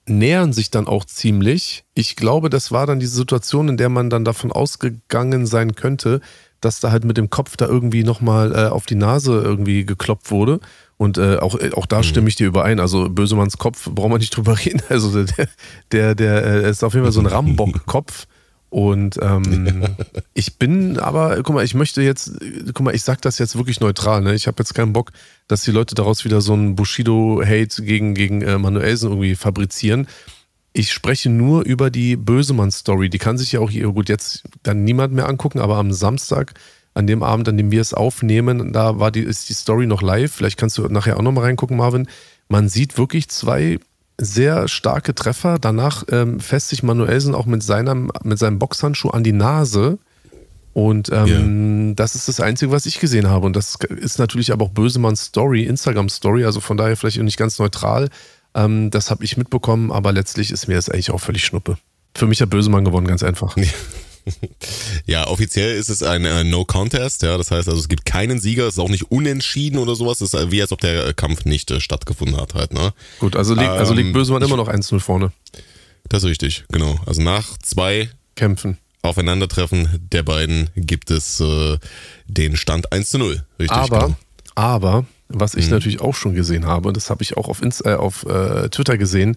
nähern sich dann auch ziemlich. Ich glaube, das war dann diese Situation, in der man dann davon ausgegangen sein könnte, dass da halt mit dem Kopf da irgendwie nochmal äh, auf die Nase irgendwie geklopft wurde. Und äh, auch, äh, auch da mhm. stimme ich dir überein. Also Bösemanns Kopf, braucht man nicht drüber [laughs] reden. Also der, der, der äh, ist auf jeden Fall so ein [laughs] Rambock-Kopf. Und ähm, [laughs] ich bin aber, guck mal, ich möchte jetzt, guck mal, ich sag das jetzt wirklich neutral, ne? Ich habe jetzt keinen Bock, dass die Leute daraus wieder so einen Bushido-Hate gegen, gegen äh, Manuelsen irgendwie fabrizieren. Ich spreche nur über die Bösemann-Story. Die kann sich ja auch hier, gut, jetzt dann niemand mehr angucken, aber am Samstag, an dem Abend, an dem wir es aufnehmen, da war die, ist die Story noch live. Vielleicht kannst du nachher auch nochmal reingucken, Marvin. Man sieht wirklich zwei sehr starke Treffer. Danach ähm, fässt sich Manuelsen auch mit, seinem, mit seinem Boxhandschuh an die Nase. Und ähm, yeah. das ist das Einzige, was ich gesehen habe. Und das ist natürlich aber auch Bösemanns Story, Instagram-Story, also von daher vielleicht nicht ganz neutral. Ähm, das habe ich mitbekommen, aber letztlich ist mir das eigentlich auch völlig Schnuppe. Für mich hat Bösemann gewonnen, ganz einfach. [laughs] [laughs] Ja, offiziell ist es ein äh, No Contest, ja, das heißt also es gibt keinen Sieger, es ist auch nicht unentschieden oder sowas, es ist wie als ob der Kampf nicht äh, stattgefunden hat halt, ne? Gut, also, liegt, ähm, also liegt ähm, Bösemann immer noch 1-0 vorne. Das ist richtig, genau. Also nach zwei Kämpfen. Aufeinandertreffen der beiden gibt es äh, den Stand 1 zu 0, richtig. Aber, genau. aber, was ich mhm. natürlich auch schon gesehen habe, das habe ich auch auf, Insta, äh, auf äh, Twitter gesehen,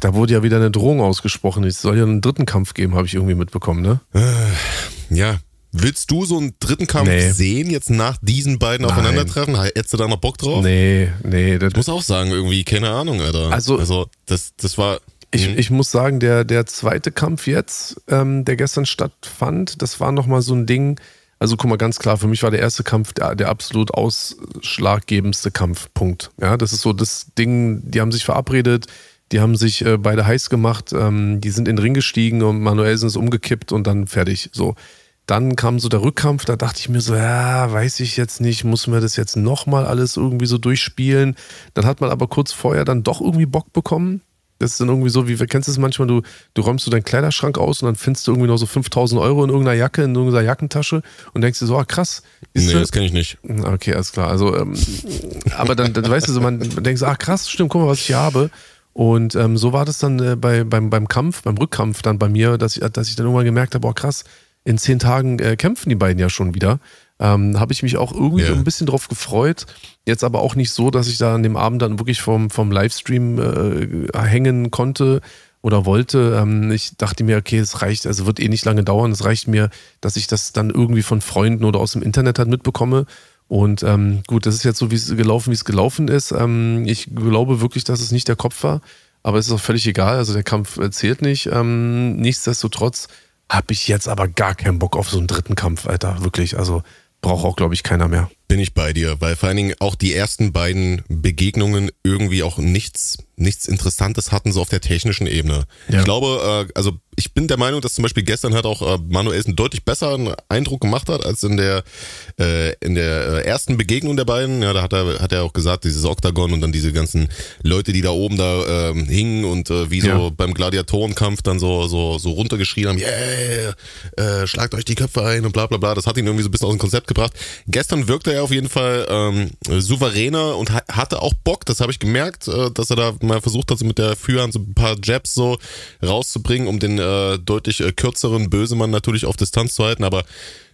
da wurde ja wieder eine Drohung ausgesprochen. Es soll ja einen dritten Kampf geben, habe ich irgendwie mitbekommen, ne? Äh, ja. Willst du so einen dritten Kampf nee. sehen, jetzt nach diesen beiden Nein. Aufeinandertreffen? Hättest du da noch Bock drauf? Nee, nee. Das ich muss auch sagen, irgendwie, keine Ahnung, Alter. Also, also das, das war. Ich, mhm. ich muss sagen, der, der zweite Kampf jetzt, ähm, der gestern stattfand, das war nochmal so ein Ding. Also guck mal, ganz klar, für mich war der erste Kampf der, der absolut ausschlaggebendste Kampfpunkt. Ja, das ist so das Ding, die haben sich verabredet, die haben sich äh, beide heiß gemacht, ähm, die sind in den Ring gestiegen und Manuelsen ist umgekippt und dann fertig. So. Dann kam so der Rückkampf, da dachte ich mir so, ja, weiß ich jetzt nicht, muss man das jetzt nochmal alles irgendwie so durchspielen? Dann hat man aber kurz vorher dann doch irgendwie Bock bekommen. Das ist dann irgendwie so, wie kennst du es manchmal, du, du räumst so deinen Kleiderschrank aus und dann findest du irgendwie noch so 5000 Euro in irgendeiner Jacke, in irgendeiner Jackentasche und denkst dir so, ah krass. Nee, das kenne ich nicht. Okay, alles klar. Also, ähm, aber dann, dann weißt du so, man denkt so, ah krass, stimmt, guck mal, was ich hier habe. Und ähm, so war das dann äh, bei, beim, beim Kampf, beim Rückkampf dann bei mir, dass ich, dass ich dann irgendwann gemerkt habe, boah krass, in zehn Tagen äh, kämpfen die beiden ja schon wieder. Ähm, habe ich mich auch irgendwie yeah. ein bisschen drauf gefreut. Jetzt aber auch nicht so, dass ich da an dem Abend dann wirklich vom, vom Livestream äh, hängen konnte oder wollte. Ähm, ich dachte mir, okay, es reicht, also wird eh nicht lange dauern. Es reicht mir, dass ich das dann irgendwie von Freunden oder aus dem Internet halt mitbekomme und ähm, gut, das ist jetzt so wie es gelaufen, wie es gelaufen ist. Ähm, ich glaube wirklich, dass es nicht der Kopf war, aber es ist auch völlig egal. Also der Kampf äh, zählt nicht. Ähm, nichtsdestotrotz habe ich jetzt aber gar keinen Bock auf so einen dritten Kampf, Alter. Wirklich. Also braucht auch, glaube ich, keiner mehr. Bin ich bei dir, weil vor allen Dingen auch die ersten beiden Begegnungen irgendwie auch nichts, nichts Interessantes hatten, so auf der technischen Ebene. Ja. Ich glaube, äh, also ich bin der Meinung, dass zum Beispiel gestern halt auch äh, Manuelsen deutlich besseren Eindruck gemacht hat als in der äh, in der äh, ersten Begegnung der beiden. Ja, da hat er hat er auch gesagt, dieses Oktagon und dann diese ganzen Leute, die da oben da ähm, hingen und äh, wie so ja. beim Gladiatorenkampf dann so so so runtergeschrien haben, yeah, äh, schlagt euch die Köpfe ein und bla bla bla. Das hat ihn irgendwie so ein bisschen aus dem Konzept gebracht. Gestern wirkte er auf jeden Fall ähm, souveräner und ha hatte auch Bock. Das habe ich gemerkt, äh, dass er da mal versucht hat, so mit der Führhand so ein paar Jabs so rauszubringen, um den äh, deutlich äh, kürzeren Bösemann natürlich auf Distanz zu halten, aber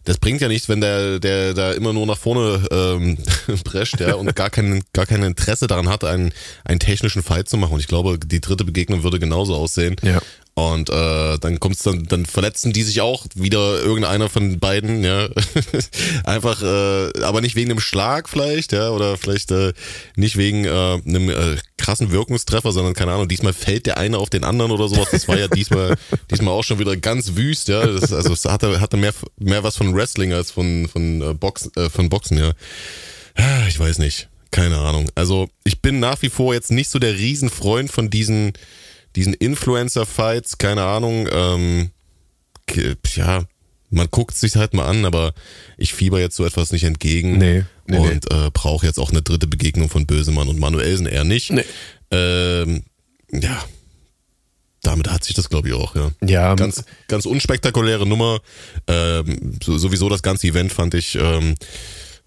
das bringt ja nichts, wenn der, der da immer nur nach vorne ähm, [laughs] prescht ja, und gar kein, gar kein Interesse daran hat, einen, einen technischen Fight zu machen. Und ich glaube, die dritte Begegnung würde genauso aussehen. Ja. Und äh, dann kommt's dann, dann verletzen die sich auch wieder irgendeiner von beiden, ja. [laughs] Einfach, äh, aber nicht wegen einem Schlag vielleicht, ja, oder vielleicht äh, nicht wegen äh, einem äh, krassen Wirkungstreffer, sondern keine Ahnung, diesmal fällt der eine auf den anderen oder sowas. Das war ja diesmal, [laughs] diesmal auch schon wieder ganz wüst, ja. Das, also es hatte, hatte mehr, mehr was von Wrestling als von, von, äh, Box, äh, von Boxen, ja. Ah, ich weiß nicht. Keine Ahnung. Also ich bin nach wie vor jetzt nicht so der Riesenfreund von diesen diesen Influencer-Fights, keine Ahnung, ähm, ja, man guckt sich halt mal an, aber ich fieber jetzt so etwas nicht entgegen. Nee. nee und nee. Äh, brauche jetzt auch eine dritte Begegnung von Bösemann und Manuelsen eher nicht. Nee. Ähm, ja, damit hat sich das, glaube ich, auch, ja. Ja. Ganz, ganz unspektakuläre Nummer. Ähm, so, sowieso das ganze Event fand ich ähm,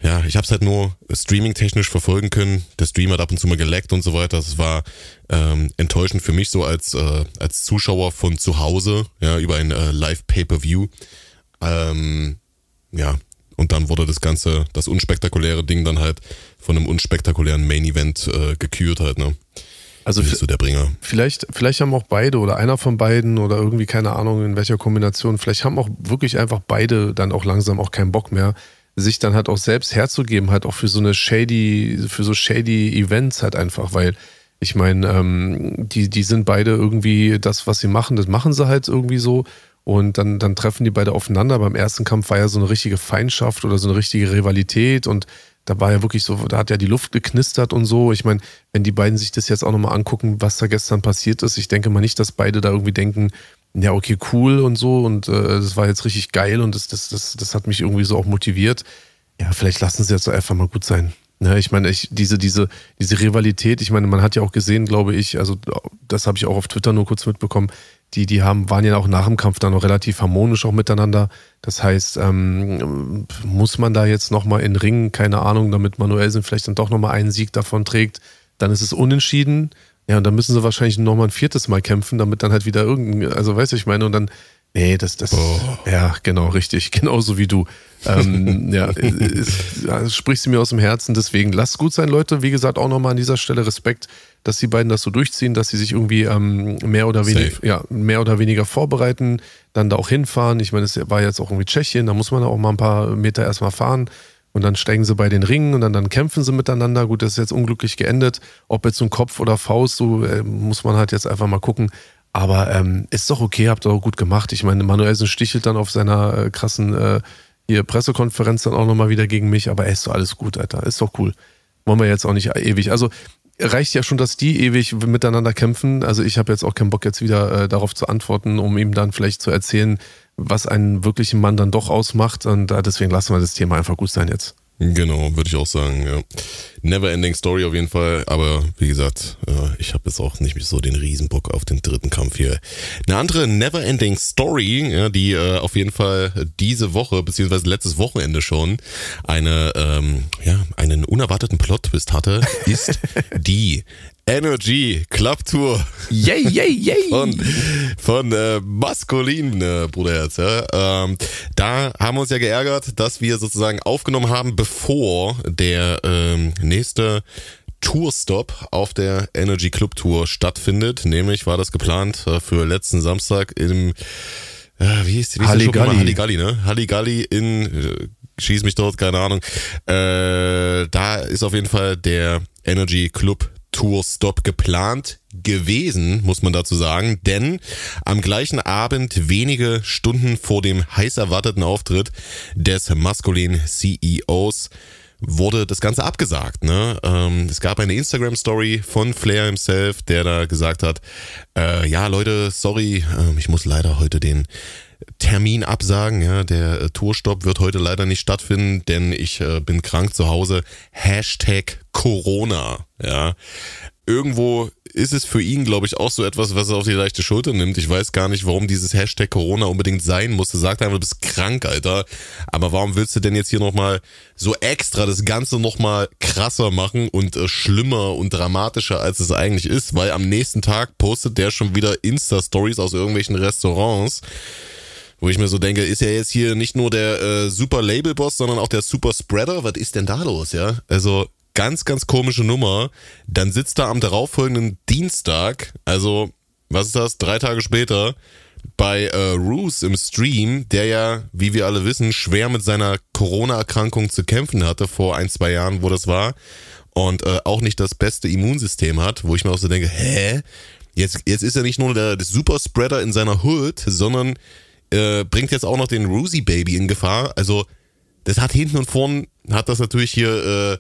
ja, ich habe es halt nur streaming-technisch verfolgen können. Der Stream hat ab und zu mal geleckt und so weiter. Das war ähm, enttäuschend für mich so als, äh, als Zuschauer von zu Hause, ja, über ein äh, Live-Pay-Per-View. Ähm, ja, und dann wurde das Ganze, das unspektakuläre Ding dann halt von einem unspektakulären Main-Event äh, gekürt halt, ne? Also bist du der Bringer. Vielleicht, vielleicht haben auch beide oder einer von beiden oder irgendwie keine Ahnung in welcher Kombination, vielleicht haben auch wirklich einfach beide dann auch langsam auch keinen Bock mehr, sich dann halt auch selbst herzugeben, halt auch für so eine shady, für so shady Events halt einfach, weil ich meine, ähm, die, die sind beide irgendwie das, was sie machen, das machen sie halt irgendwie so. Und dann, dann treffen die beide aufeinander. Beim ersten Kampf war ja so eine richtige Feindschaft oder so eine richtige Rivalität und da war ja wirklich so, da hat ja die Luft geknistert und so. Ich meine, wenn die beiden sich das jetzt auch nochmal angucken, was da gestern passiert ist, ich denke mal nicht, dass beide da irgendwie denken, ja, okay, cool und so und äh, das war jetzt richtig geil und das, das, das, das hat mich irgendwie so auch motiviert. Ja, vielleicht lassen sie jetzt einfach mal gut sein. Ja, ich meine, ich, diese, diese, diese Rivalität, ich meine, man hat ja auch gesehen, glaube ich, also das habe ich auch auf Twitter nur kurz mitbekommen, die, die haben, waren ja auch nach dem Kampf dann noch relativ harmonisch auch miteinander. Das heißt, ähm, muss man da jetzt nochmal in Ringen, keine Ahnung, damit Manuelsen vielleicht dann doch nochmal einen Sieg davon trägt, dann ist es unentschieden. Ja, und dann müssen sie wahrscheinlich nochmal ein viertes Mal kämpfen, damit dann halt wieder irgendein, also weißt du, ich meine, und dann, nee, das, das, oh. ja, genau, richtig, [laughs] genauso wie du. ähm, ja, ja, sprichst du mir aus dem Herzen, deswegen lasst gut sein, Leute. Wie gesagt, auch nochmal an dieser Stelle Respekt dass die beiden das so durchziehen, dass sie sich irgendwie ähm, mehr oder weniger, ja, mehr oder weniger vorbereiten, dann da auch hinfahren. Ich meine, es war jetzt auch irgendwie Tschechien, da muss man auch mal ein paar Meter erstmal fahren. Und dann steigen sie bei den Ringen und dann, dann kämpfen sie miteinander. Gut, das ist jetzt unglücklich geendet. Ob jetzt ein Kopf oder Faust, so äh, muss man halt jetzt einfach mal gucken. Aber ähm, ist doch okay, habt ihr auch gut gemacht. Ich meine, Manuelsen stichelt dann auf seiner äh, krassen äh, hier Pressekonferenz dann auch nochmal wieder gegen mich. Aber ey, ist doch alles gut, Alter. Ist doch cool. Wollen wir jetzt auch nicht ewig. Also reicht ja schon, dass die ewig miteinander kämpfen. Also ich habe jetzt auch keinen Bock jetzt wieder äh, darauf zu antworten, um ihm dann vielleicht zu erzählen, was einen wirklichen Mann dann doch ausmacht. Und äh, deswegen lassen wir das Thema einfach gut sein jetzt. Genau, würde ich auch sagen, ja. Never ending story auf jeden Fall, aber wie gesagt, äh, ich habe jetzt auch nicht so den Riesenbock auf den dritten Kampf hier. Eine andere never ending story, die äh, auf jeden Fall diese Woche, beziehungsweise letztes Wochenende schon, eine, ähm, ja, einen unerwarteten Plot-Twist hatte, ist [laughs] die Energy Club Tour. Yay, yay, yay. [laughs] Von, von äh, Maskulin, äh, Bruderherz. Ja. Ähm, da haben wir uns ja geärgert, dass wir sozusagen aufgenommen haben, bevor der ähm, nächste Tourstop auf der Energy Club Tour stattfindet. Nämlich war das geplant äh, für letzten Samstag im äh, wie hieß, wie Halligalli. Halligalli, ne? Halligalli in äh, schieß mich dort, keine Ahnung. Äh, da ist auf jeden Fall der Energy Club Tourstop geplant gewesen, muss man dazu sagen, denn am gleichen Abend, wenige Stunden vor dem heiß erwarteten Auftritt des maskulinen CEOs, wurde das Ganze abgesagt. Ne? Ähm, es gab eine Instagram-Story von Flair himself, der da gesagt hat, äh, ja Leute, sorry, äh, ich muss leider heute den Termin absagen. Ja, der äh, Tourstopp wird heute leider nicht stattfinden, denn ich äh, bin krank zu Hause. Hashtag Corona. Ja, irgendwo ist es für ihn, glaube ich, auch so etwas, was er auf die leichte Schulter nimmt. Ich weiß gar nicht, warum dieses Hashtag Corona unbedingt sein musste. Sagt einfach, du bist krank, Alter. Aber warum willst du denn jetzt hier nochmal so extra das Ganze nochmal krasser machen und äh, schlimmer und dramatischer, als es eigentlich ist? Weil am nächsten Tag postet der schon wieder Insta-Stories aus irgendwelchen Restaurants wo ich mir so denke, ist ja jetzt hier nicht nur der äh, super Label-Boss, sondern auch der super Spreader. Was ist denn da los, ja? Also ganz, ganz komische Nummer. Dann sitzt er am darauffolgenden Dienstag, also was ist das, drei Tage später, bei äh, Roos im Stream, der ja, wie wir alle wissen, schwer mit seiner Corona-Erkrankung zu kämpfen hatte, vor ein, zwei Jahren, wo das war, und äh, auch nicht das beste Immunsystem hat, wo ich mir auch so denke, hä? Jetzt, jetzt ist er nicht nur der, der Superspreader in seiner Hood, sondern äh, bringt jetzt auch noch den Roosie Baby in Gefahr. Also, das hat hinten und vorn, hat das natürlich hier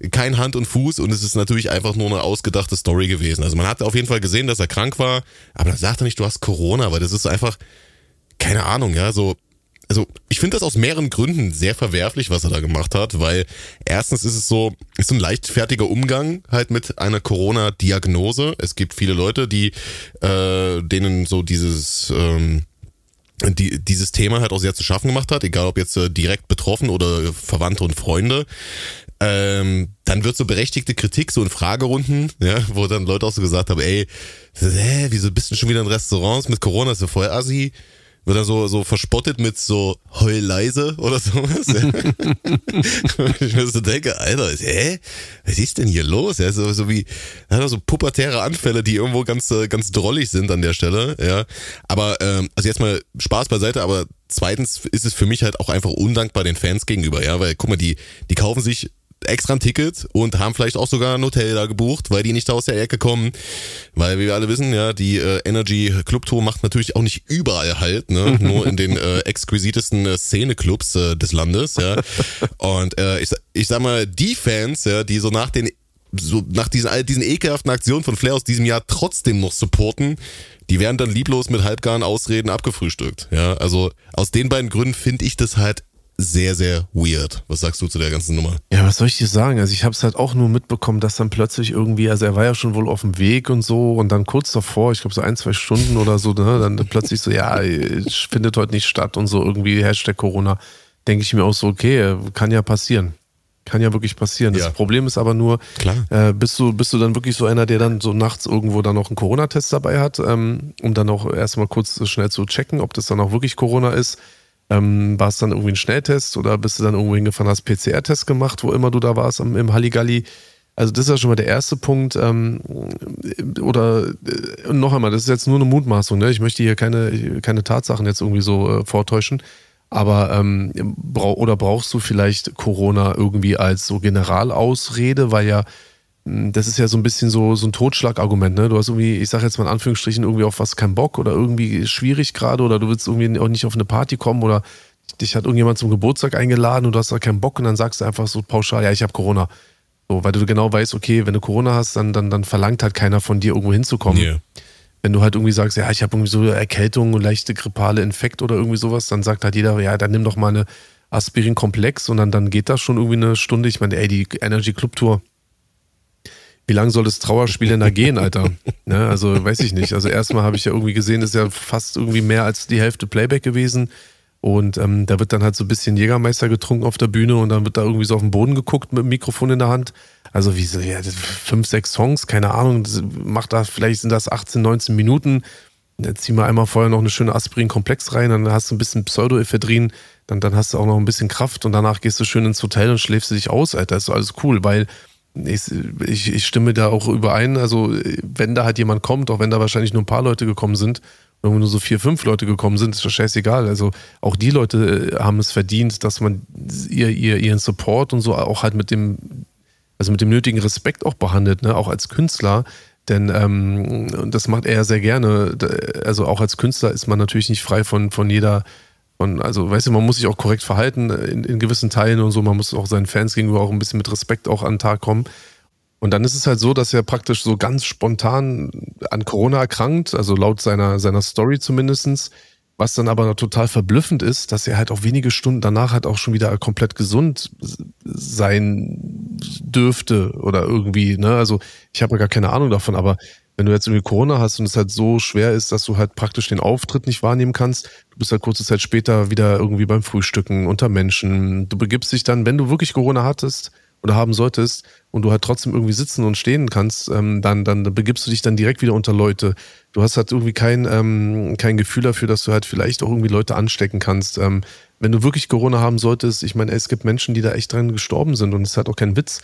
äh, kein Hand und Fuß und es ist natürlich einfach nur eine ausgedachte Story gewesen. Also man hat auf jeden Fall gesehen, dass er krank war, aber dann sagt er nicht, du hast Corona, weil das ist einfach, keine Ahnung, ja, so also ich finde das aus mehreren Gründen sehr verwerflich, was er da gemacht hat, weil erstens ist es so, ist so ein leichtfertiger Umgang halt mit einer Corona-Diagnose. Es gibt viele Leute, die äh, denen so dieses ähm, die, dieses Thema halt auch sehr zu schaffen gemacht hat, egal ob jetzt äh, direkt betroffen oder Verwandte und Freunde. Ähm, dann wird so berechtigte Kritik so in Fragerunden, ja, wo dann Leute auch so gesagt haben, ey, hä, wieso bist du schon wieder in Restaurants mit Corona, ist ja voll assi wird er so, so verspottet mit so heul oder sowas. [laughs] [laughs] ich mir so denke, Alter, hä? Was ist denn hier los? Ja, so, so wie, hat er so pubertäre Anfälle, die irgendwo ganz, äh, ganz drollig sind an der Stelle, ja. Aber, ähm, also jetzt mal Spaß beiseite, aber zweitens ist es für mich halt auch einfach undankbar den Fans gegenüber, ja, weil guck mal, die, die kaufen sich extra ein Ticket und haben vielleicht auch sogar ein Hotel da gebucht, weil die nicht da aus der Ecke kommen. Weil, wie wir alle wissen, ja, die äh, Energy Club Tour macht natürlich auch nicht überall halt, ne? [laughs] nur in den äh, exquisitesten äh, Szeneclubs äh, des Landes, ja. Und äh, ich, ich sag mal, die Fans, ja, die so nach den so nach diesen, diesen ekelhaften Aktionen von Flair aus diesem Jahr trotzdem noch supporten, die werden dann lieblos mit halbgaren Ausreden abgefrühstückt. Ja, also aus den beiden Gründen finde ich das halt sehr, sehr weird. Was sagst du zu der ganzen Nummer? Ja, was soll ich dir sagen? Also ich habe es halt auch nur mitbekommen, dass dann plötzlich irgendwie, also er war ja schon wohl auf dem Weg und so und dann kurz davor, ich glaube so ein, zwei Stunden oder so, ne, dann plötzlich so, ja, findet heute nicht statt und so irgendwie Hashtag Corona. Denke ich mir auch so, okay, kann ja passieren. Kann ja wirklich passieren. Das ja. Problem ist aber nur, äh, bist, du, bist du dann wirklich so einer, der dann so nachts irgendwo dann noch einen Corona-Test dabei hat, ähm, um dann auch erstmal kurz schnell zu checken, ob das dann auch wirklich Corona ist ähm, war es dann irgendwie ein Schnelltest oder bist du dann irgendwo hingefahren, hast PCR-Test gemacht, wo immer du da warst im, im Halligalli? Also das ist ja schon mal der erste Punkt. Ähm, oder äh, noch einmal, das ist jetzt nur eine Mutmaßung. Ne? Ich möchte hier keine, keine Tatsachen jetzt irgendwie so äh, vortäuschen. Aber ähm, brauch, oder brauchst du vielleicht Corona irgendwie als so Generalausrede, weil ja das ist ja so ein bisschen so, so ein Totschlagargument, ne? Du hast irgendwie, ich sag jetzt mal in Anführungsstrichen, irgendwie auf was keinen Bock oder irgendwie schwierig gerade oder du willst irgendwie auch nicht auf eine Party kommen oder dich hat irgendjemand zum Geburtstag eingeladen und du hast da keinen Bock und dann sagst du einfach so pauschal, ja, ich habe Corona. So, weil du genau weißt, okay, wenn du Corona hast, dann, dann, dann verlangt halt keiner von dir irgendwo hinzukommen. Yeah. Wenn du halt irgendwie sagst, ja, ich habe irgendwie so Erkältung, leichte grippale Infekt oder irgendwie sowas, dann sagt halt jeder, ja, dann nimm doch mal eine Aspirin-Komplex und dann, dann geht das schon irgendwie eine Stunde. Ich meine, ey, die Energy Club Tour, wie lange soll das Trauerspiel denn da gehen, Alter? [laughs] Ne, also weiß ich nicht. Also erstmal habe ich ja irgendwie gesehen, ist ja fast irgendwie mehr als die Hälfte Playback gewesen. Und ähm, da wird dann halt so ein bisschen Jägermeister getrunken auf der Bühne und dann wird da irgendwie so auf den Boden geguckt mit dem Mikrofon in der Hand. Also wie so, ja, fünf, sechs Songs, keine Ahnung, macht da, vielleicht sind das 18, 19 Minuten. Dann zieh mal einmal vorher noch eine schöne Aspirin-Komplex rein, dann hast du ein bisschen Pseudoephedrin, dann, dann hast du auch noch ein bisschen Kraft und danach gehst du schön ins Hotel und schläfst du dich aus, Alter. Das ist alles cool, weil ich, ich, ich, stimme da auch überein. Also, wenn da halt jemand kommt, auch wenn da wahrscheinlich nur ein paar Leute gekommen sind, wenn nur so vier, fünf Leute gekommen sind, ist das scheißegal. Also, auch die Leute äh, haben es verdient, dass man ihr, ihr, ihren Support und so auch halt mit dem, also mit dem nötigen Respekt auch behandelt, ne? auch als Künstler. Denn ähm, das macht er ja sehr gerne. Also, auch als Künstler ist man natürlich nicht frei von, von jeder und also, weißt du, man muss sich auch korrekt verhalten in, in, gewissen Teilen und so. Man muss auch seinen Fans gegenüber auch ein bisschen mit Respekt auch an den Tag kommen. Und dann ist es halt so, dass er praktisch so ganz spontan an Corona erkrankt, also laut seiner, seiner Story zumindestens. Was dann aber total verblüffend ist, dass er halt auch wenige Stunden danach halt auch schon wieder komplett gesund sein dürfte oder irgendwie, ne? Also ich habe gar keine Ahnung davon, aber wenn du jetzt irgendwie Corona hast und es halt so schwer ist, dass du halt praktisch den Auftritt nicht wahrnehmen kannst, du bist halt kurze Zeit später wieder irgendwie beim Frühstücken unter Menschen. Du begibst dich dann, wenn du wirklich Corona hattest oder haben solltest und du halt trotzdem irgendwie sitzen und stehen kannst, ähm, dann, dann begibst du dich dann direkt wieder unter Leute. Du hast halt irgendwie kein, ähm, kein Gefühl dafür, dass du halt vielleicht auch irgendwie Leute anstecken kannst. Ähm, wenn du wirklich Corona haben solltest, ich meine, es gibt Menschen, die da echt dran gestorben sind und es ist halt auch kein Witz.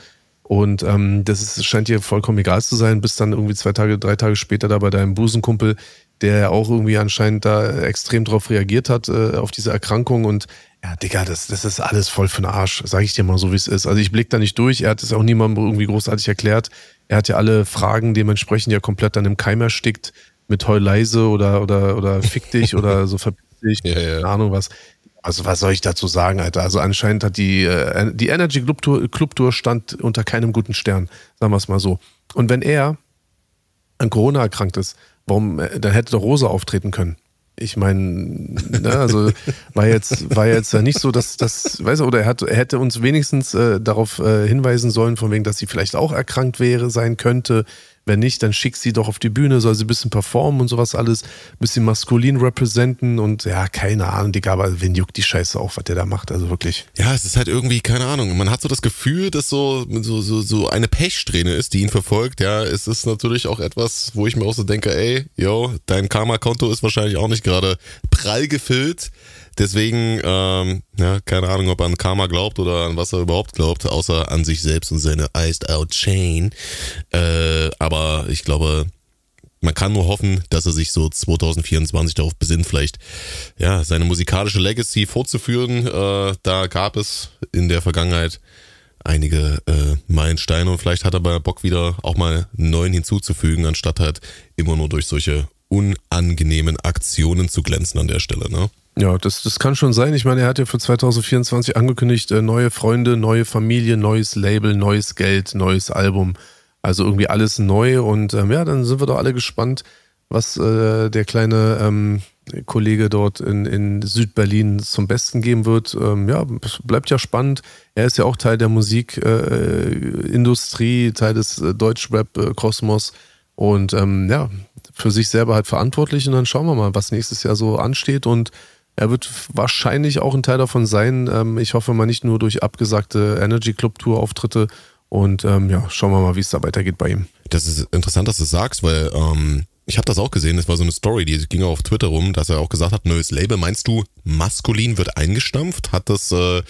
Und ähm, das ist, scheint dir vollkommen egal zu sein, bis dann irgendwie zwei Tage, drei Tage später da bei deinem Busenkumpel, der auch irgendwie anscheinend da extrem drauf reagiert hat, äh, auf diese Erkrankung. Und ja, Digga, das, das ist alles voll für den Arsch, sage ich dir mal so, wie es ist. Also ich blick da nicht durch, er hat es auch niemandem irgendwie großartig erklärt. Er hat ja alle Fragen dementsprechend ja komplett dann im Keim erstickt mit Heul leise oder, oder, oder fick dich oder so verpiss dich, [laughs] ja, ja. keine Ahnung was. Also was soll ich dazu sagen, Alter? Also anscheinend hat die, äh, die Energy Club Tour, Club Tour stand unter keinem guten Stern, sagen wir es mal so. Und wenn er an Corona erkrankt ist, warum, äh, dann hätte doch Rosa auftreten können. Ich meine, ne, also [laughs] war jetzt, war jetzt nicht so, dass das, weißt du, oder er, hat, er hätte uns wenigstens äh, darauf äh, hinweisen sollen, von wegen, dass sie vielleicht auch erkrankt wäre, sein könnte, Wenn nicht, dann schick sie doch auf die Bühne, soll sie ein bisschen performen und sowas alles, ein bisschen maskulin representen und ja, keine Ahnung, Digga, aber wen juckt die Scheiße auf, was der da macht, also wirklich. Ja, es ist halt irgendwie, keine Ahnung, man hat so das Gefühl, dass so, so, so, so eine Pechsträhne ist, die ihn verfolgt, ja, es ist natürlich auch etwas, wo ich mir auch so denke, ey, yo, dein Karma-Konto ist wahrscheinlich auch nicht gerade prall gefüllt, Deswegen, ähm, ja, keine Ahnung, ob er an Karma glaubt oder an was er überhaupt glaubt, außer an sich selbst und seine Iced Out Chain. Äh, aber ich glaube, man kann nur hoffen, dass er sich so 2024 darauf besinnt, vielleicht ja seine musikalische Legacy fortzuführen. Äh, da gab es in der Vergangenheit einige äh, Meilensteine und vielleicht hat er bei Bock wieder auch mal einen neuen hinzuzufügen, anstatt halt immer nur durch solche unangenehmen Aktionen zu glänzen an der Stelle. Ne? Ja, das, das kann schon sein. Ich meine, er hat ja für 2024 angekündigt, äh, neue Freunde, neue Familie, neues Label, neues Geld, neues Album. Also irgendwie alles neu. Und ähm, ja, dann sind wir doch alle gespannt, was äh, der kleine ähm, Kollege dort in, in Südberlin zum Besten geben wird. Ähm, ja, bleibt ja spannend. Er ist ja auch Teil der Musikindustrie, äh, Teil des äh, Deutschrap-Kosmos. Und ähm, ja, für sich selber halt verantwortlich. Und dann schauen wir mal, was nächstes Jahr so ansteht. Und er wird wahrscheinlich auch ein Teil davon sein. Ähm, ich hoffe mal nicht nur durch abgesagte Energy Club Tour Auftritte. Und ähm, ja, schauen wir mal, wie es da weitergeht bei ihm. Das ist interessant, dass du sagst, weil ähm, ich habe das auch gesehen. Das war so eine Story, die ging auf Twitter rum, dass er auch gesagt hat, neues Label. Meinst du, maskulin wird eingestampft? Hat das äh,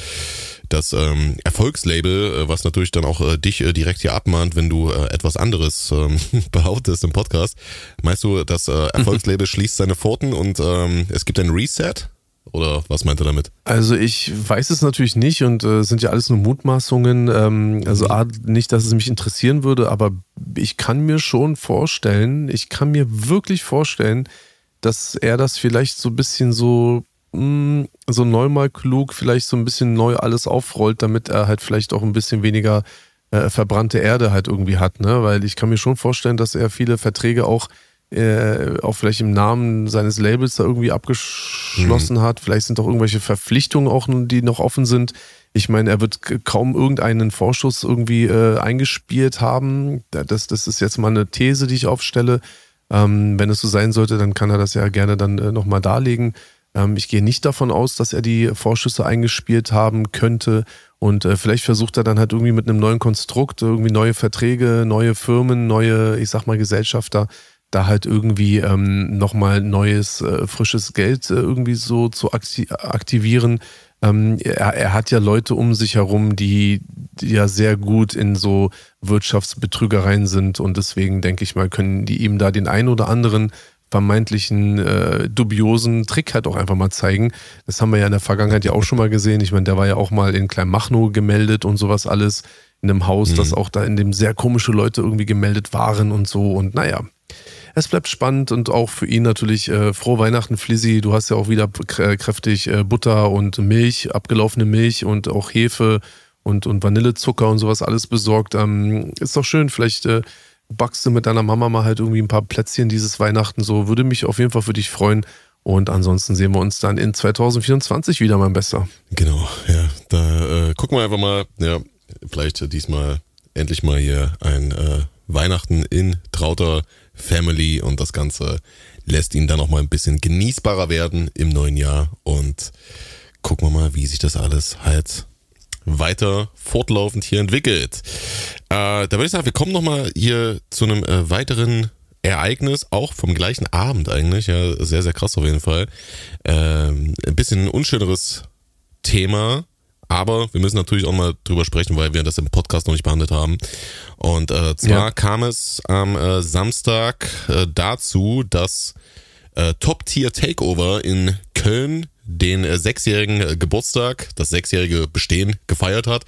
das ähm, Erfolgslabel, äh, was natürlich dann auch äh, dich äh, direkt hier abmahnt, wenn du äh, etwas anderes ähm, [laughs] behauptest im Podcast. Meinst du, das äh, Erfolgslabel schließt seine Pforten und ähm, es gibt ein Reset? Oder was meint er damit? Also ich weiß es natürlich nicht und äh, sind ja alles nur Mutmaßungen. Ähm, also A, nicht, dass es mich interessieren würde, aber ich kann mir schon vorstellen, ich kann mir wirklich vorstellen, dass er das vielleicht so ein bisschen so mh, hm, so neunmal klug vielleicht so ein bisschen neu alles aufrollt, damit er halt vielleicht auch ein bisschen weniger äh, verbrannte Erde halt irgendwie hat, ne? Weil ich kann mir schon vorstellen, dass er viele Verträge auch äh, auch vielleicht im Namen seines Labels da irgendwie abgeschlossen mhm. hat. Vielleicht sind auch irgendwelche Verpflichtungen auch, die noch offen sind. Ich meine, er wird kaum irgendeinen Vorschuss irgendwie äh, eingespielt haben. Das, das ist jetzt mal eine These, die ich aufstelle. Ähm, wenn es so sein sollte, dann kann er das ja gerne dann äh, nochmal darlegen. Ähm, ich gehe nicht davon aus, dass er die Vorschüsse eingespielt haben könnte. Und äh, vielleicht versucht er dann halt irgendwie mit einem neuen Konstrukt, irgendwie neue Verträge, neue Firmen, neue, ich sag mal, Gesellschafter da halt irgendwie ähm, nochmal neues, äh, frisches Geld äh, irgendwie so zu aktivieren. Ähm, er, er, hat ja Leute um sich herum, die, die, ja sehr gut in so Wirtschaftsbetrügereien sind und deswegen denke ich mal, können die ihm da den einen oder anderen vermeintlichen äh, dubiosen Trick halt auch einfach mal zeigen. Das haben wir ja in der Vergangenheit ja auch schon mal gesehen. Ich meine, der war ja auch mal in Kleinmachnow gemeldet und sowas alles in einem Haus, mhm. das auch da in dem sehr komische Leute irgendwie gemeldet waren und so. Und naja, es bleibt spannend und auch für ihn natürlich äh, frohe Weihnachten, Flizzy. Du hast ja auch wieder kräftig äh, Butter und Milch, abgelaufene Milch und auch Hefe und, und Vanillezucker und sowas alles besorgt. Ähm, ist doch schön, vielleicht äh, backst du mit deiner Mama mal halt irgendwie ein paar Plätzchen dieses Weihnachten. So würde mich auf jeden Fall für dich freuen. Und ansonsten sehen wir uns dann in 2024 wieder, mein Bester. Genau, ja. Da äh, gucken wir einfach mal, ja, vielleicht diesmal endlich mal hier ein äh, Weihnachten in trauter Family und das Ganze lässt ihn dann auch mal ein bisschen genießbarer werden im neuen Jahr und gucken wir mal, wie sich das alles halt weiter fortlaufend hier entwickelt. Äh, da würde ich sagen, wir kommen nochmal hier zu einem äh, weiteren Ereignis, auch vom gleichen Abend eigentlich, ja, sehr, sehr krass auf jeden Fall. Ähm, ein bisschen ein unschöneres Thema, aber wir müssen natürlich auch mal drüber sprechen, weil wir das im Podcast noch nicht behandelt haben. Und äh, zwar ja. kam es am äh, Samstag äh, dazu, dass äh, Top Tier Takeover in Köln den äh, sechsjährigen äh, Geburtstag, das sechsjährige Bestehen gefeiert hat.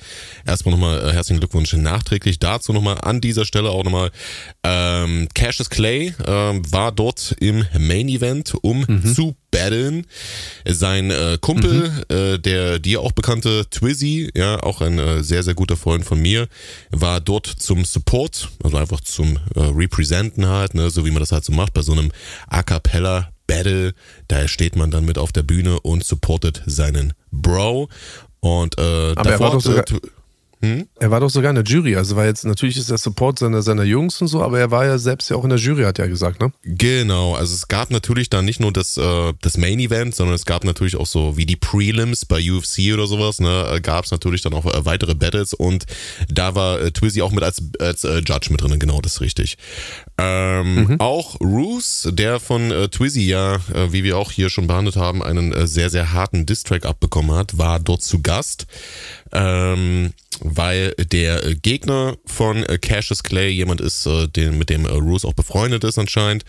Erstmal nochmal äh, herzlichen Glückwunsch nachträglich dazu nochmal an dieser Stelle auch nochmal. Ähm, Cassius Clay ähm, war dort im Main Event, um mhm. zu battlen. Sein äh, Kumpel, mhm. äh, der dir auch bekannte Twizzy, ja, auch ein äh, sehr, sehr guter Freund von mir, war dort zum Support, also einfach zum äh, Representen halt, ne, so wie man das halt so macht bei so einem A Cappella Battle. Da steht man dann mit auf der Bühne und supportet seinen Bro. Und äh, Aber er war doch sogar, Hm? Er war doch sogar in der Jury. Also war jetzt, natürlich ist er Support seiner, seiner Jungs und so, aber er war ja selbst ja auch in der Jury, hat er ja gesagt, ne? Genau, also es gab natürlich dann nicht nur das, äh, das Main Event, sondern es gab natürlich auch so wie die Prelims bei UFC oder sowas, ne? Äh, gab es natürlich dann auch äh, weitere Battles und da war äh, Twizzy auch mit als, als äh, Judge mit drin, genau, das ist richtig. Ähm, mhm. Auch Roos, der von äh, Twizzy ja, äh, wie wir auch hier schon behandelt haben, einen äh, sehr, sehr harten Distrack abbekommen hat, war dort zu Gast. Ähm, weil der äh, Gegner von äh, Cassius Clay jemand ist, äh, den, mit dem äh, Roos auch befreundet ist anscheinend.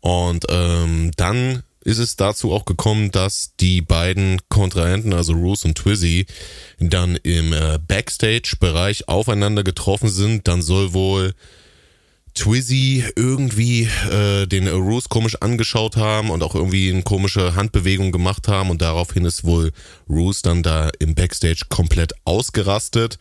Und ähm, dann ist es dazu auch gekommen, dass die beiden Kontrahenten, also Roos und Twizzy, dann im Backstage-Bereich aufeinander getroffen sind. Dann soll wohl Twizzy irgendwie äh, den Roos komisch angeschaut haben und auch irgendwie eine komische Handbewegung gemacht haben und daraufhin ist wohl Roos dann da im Backstage komplett ausgerastet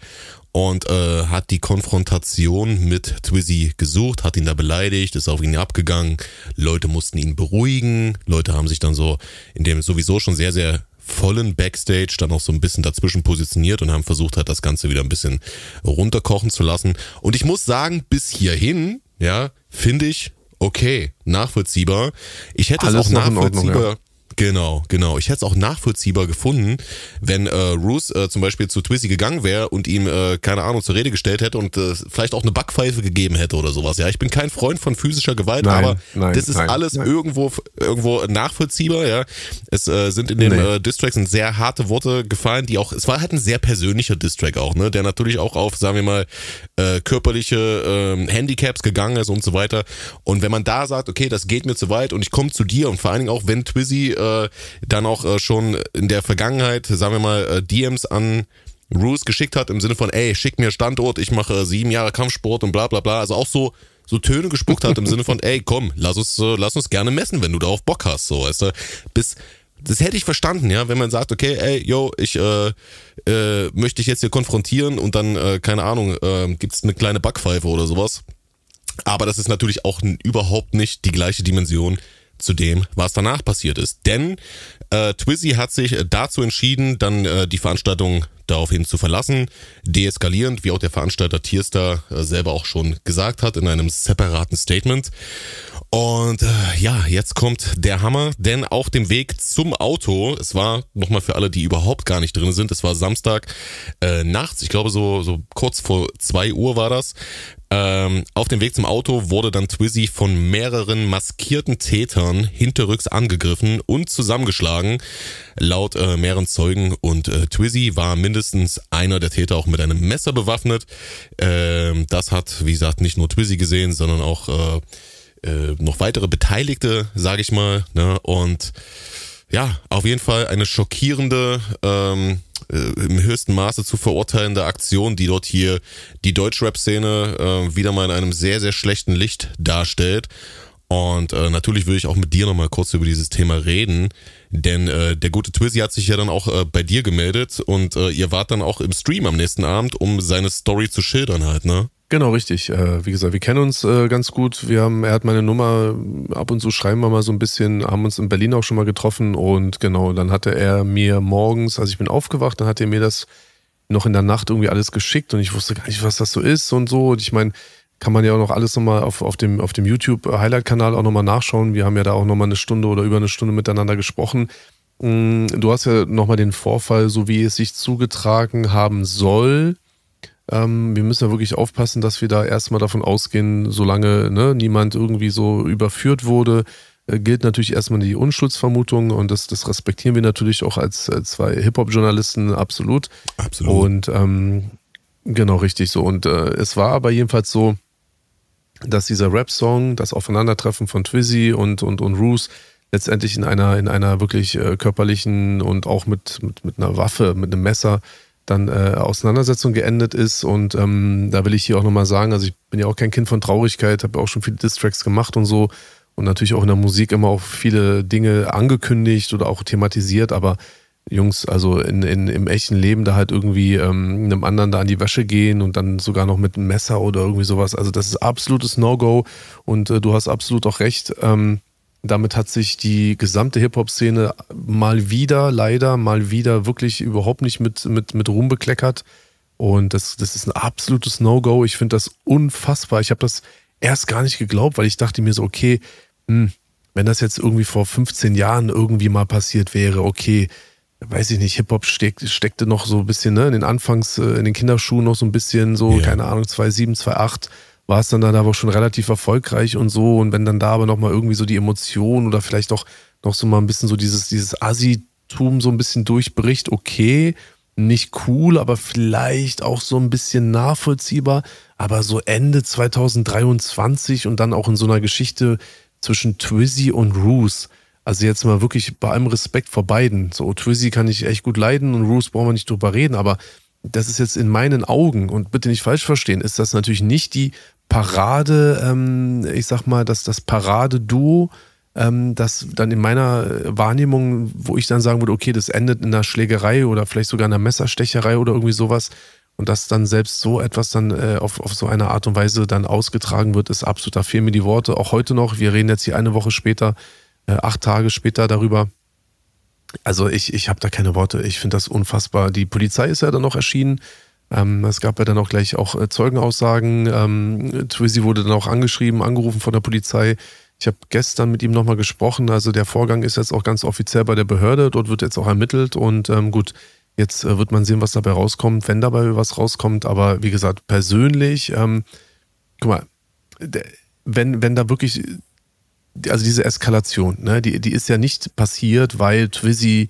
und äh, hat die Konfrontation mit Twizzy gesucht, hat ihn da beleidigt, ist auf ihn abgegangen. Leute mussten ihn beruhigen. Leute haben sich dann so in dem sowieso schon sehr, sehr vollen Backstage dann auch so ein bisschen dazwischen positioniert und haben versucht halt das Ganze wieder ein bisschen runterkochen zu lassen. Und ich muss sagen, bis hierhin, ja, finde ich okay, nachvollziehbar. Ich hätte Alles es auch nachvollziehbar. Ordnung, ja. Genau, genau. Ich hätte es auch nachvollziehbar gefunden, wenn äh, Roos äh, zum Beispiel zu Twizzy gegangen wäre und ihm, äh, keine Ahnung, zur Rede gestellt hätte und äh, vielleicht auch eine Backpfeife gegeben hätte oder sowas. Ja, ich bin kein Freund von physischer Gewalt, nein, aber nein, das ist nein, alles irgendwo irgendwo nachvollziehbar. Ja, es äh, sind in den nee. äh, Distracks sehr harte Worte gefallen, die auch, es war halt ein sehr persönlicher Distrack auch, ne, der natürlich auch auf, sagen wir mal, äh, körperliche äh, Handicaps gegangen ist und so weiter. Und wenn man da sagt, okay, das geht mir zu weit und ich komme zu dir und vor allen Dingen auch, wenn Twizzy äh, äh, dann auch äh, schon in der Vergangenheit, sagen wir mal, äh, DMs an Roos geschickt hat im Sinne von, ey, schick mir Standort, ich mache sieben Jahre Kampfsport und bla bla bla. Also auch so so Töne gespuckt hat im Sinne von, ey, komm, lass uns, äh, lass uns gerne messen, wenn du darauf Bock hast, so, weißt du. Bis, das hätte ich verstanden, ja, wenn man sagt, okay, ey, yo, ich äh, äh, möchte dich jetzt hier konfrontieren und dann, äh, keine Ahnung, äh, gibt's eine kleine Backpfeife oder sowas. Aber das ist natürlich auch überhaupt nicht die gleiche Dimension zu dem, was danach passiert ist. Denn äh, Twizzy hat sich dazu entschieden, dann äh, die Veranstaltung daraufhin zu verlassen, deeskalierend, wie auch der Veranstalter Tierstar äh, selber auch schon gesagt hat in einem separaten Statement. Und äh, ja, jetzt kommt der Hammer, denn auf dem Weg zum Auto, es war nochmal für alle, die überhaupt gar nicht drin sind, es war Samstag äh, nachts, ich glaube so, so kurz vor zwei Uhr war das, ähm, auf dem Weg zum Auto wurde dann Twizzy von mehreren maskierten Tätern hinterrücks angegriffen und zusammengeschlagen, laut äh, mehreren Zeugen. Und äh, Twizzy war mindestens einer der Täter auch mit einem Messer bewaffnet. Ähm, das hat, wie gesagt, nicht nur Twizzy gesehen, sondern auch äh, äh, noch weitere Beteiligte, sage ich mal. Ne? Und ja, auf jeden Fall eine schockierende ähm, äh, im höchsten Maße zu verurteilende Aktion, die dort hier die Deutschrap-Szene äh, wieder mal in einem sehr, sehr schlechten Licht darstellt. Und äh, natürlich würde ich auch mit dir nochmal kurz über dieses Thema reden, denn äh, der gute Twizzy hat sich ja dann auch äh, bei dir gemeldet und äh, ihr wart dann auch im Stream am nächsten Abend, um seine Story zu schildern halt, ne? Genau, richtig. Äh, wie gesagt, wir kennen uns äh, ganz gut. Wir haben, er hat meine Nummer, ab und zu schreiben wir mal so ein bisschen, haben uns in Berlin auch schon mal getroffen und genau, dann hatte er mir morgens, also ich bin aufgewacht, dann hat er mir das noch in der Nacht irgendwie alles geschickt und ich wusste gar nicht, was das so ist und so. Und ich meine, kann man ja auch noch alles nochmal auf, auf dem, auf dem YouTube-Highlight-Kanal auch nochmal nachschauen. Wir haben ja da auch nochmal eine Stunde oder über eine Stunde miteinander gesprochen. Mm, du hast ja nochmal den Vorfall, so wie es sich zugetragen haben soll, ähm, wir müssen ja wirklich aufpassen, dass wir da erstmal davon ausgehen, solange ne, niemand irgendwie so überführt wurde, äh, gilt natürlich erstmal die Unschuldsvermutung und das, das respektieren wir natürlich auch als, als zwei Hip-Hop-Journalisten absolut. Absolut. Und ähm, genau richtig so. Und äh, es war aber jedenfalls so, dass dieser Rap-Song, das Aufeinandertreffen von Twizzy und, und, und Roos, letztendlich in einer, in einer wirklich äh, körperlichen und auch mit, mit, mit einer Waffe, mit einem Messer dann äh, Auseinandersetzung geendet ist. Und ähm, da will ich hier auch nochmal sagen, also ich bin ja auch kein Kind von Traurigkeit, habe auch schon viele Distracks gemacht und so und natürlich auch in der Musik immer auch viele Dinge angekündigt oder auch thematisiert, aber Jungs, also in, in, im echten Leben da halt irgendwie ähm, einem anderen da an die Wäsche gehen und dann sogar noch mit einem Messer oder irgendwie sowas. Also das ist absolutes No-Go und äh, du hast absolut auch recht. Ähm, damit hat sich die gesamte Hip-Hop-Szene mal wieder, leider, mal wieder wirklich überhaupt nicht mit, mit, mit Ruhm bekleckert. Und das, das ist ein absolutes No-Go. Ich finde das unfassbar. Ich habe das erst gar nicht geglaubt, weil ich dachte mir so, okay, hm, wenn das jetzt irgendwie vor 15 Jahren irgendwie mal passiert wäre, okay, weiß ich nicht, Hip-Hop steck, steckte noch so ein bisschen, ne, in den Anfangs, äh, in den Kinderschuhen noch so ein bisschen, so, yeah. keine Ahnung, 2,7, 2,8 war es dann da aber schon relativ erfolgreich und so. Und wenn dann da aber nochmal irgendwie so die Emotion oder vielleicht auch noch so mal ein bisschen so dieses, dieses Assi-Tum so ein bisschen durchbricht, okay, nicht cool, aber vielleicht auch so ein bisschen nachvollziehbar. Aber so Ende 2023 und dann auch in so einer Geschichte zwischen Twizzy und Roos. Also jetzt mal wirklich bei allem Respekt vor beiden. So, Twizzy kann ich echt gut leiden und Roos brauchen wir nicht drüber reden, aber das ist jetzt in meinen Augen, und bitte nicht falsch verstehen, ist das natürlich nicht die Parade, ähm, ich sag mal, dass das Paradeduo, ähm, das dann in meiner Wahrnehmung, wo ich dann sagen würde, okay, das endet in einer Schlägerei oder vielleicht sogar in einer Messerstecherei oder irgendwie sowas. Und dass dann selbst so etwas dann äh, auf, auf so eine Art und Weise dann ausgetragen wird, ist absolut, da fehlen mir die Worte. Auch heute noch, wir reden jetzt hier eine Woche später, äh, acht Tage später darüber. Also ich, ich habe da keine Worte. Ich finde das unfassbar. Die Polizei ist ja dann noch erschienen. Ähm, es gab ja dann auch gleich auch äh, Zeugenaussagen. Ähm, Twizzy wurde dann auch angeschrieben, angerufen von der Polizei. Ich habe gestern mit ihm nochmal gesprochen. Also der Vorgang ist jetzt auch ganz offiziell bei der Behörde. Dort wird jetzt auch ermittelt. Und ähm, gut, jetzt äh, wird man sehen, was dabei rauskommt, wenn dabei was rauskommt. Aber wie gesagt, persönlich, ähm, guck mal, wenn, wenn da wirklich, also diese Eskalation, ne, die, die ist ja nicht passiert, weil Twizzy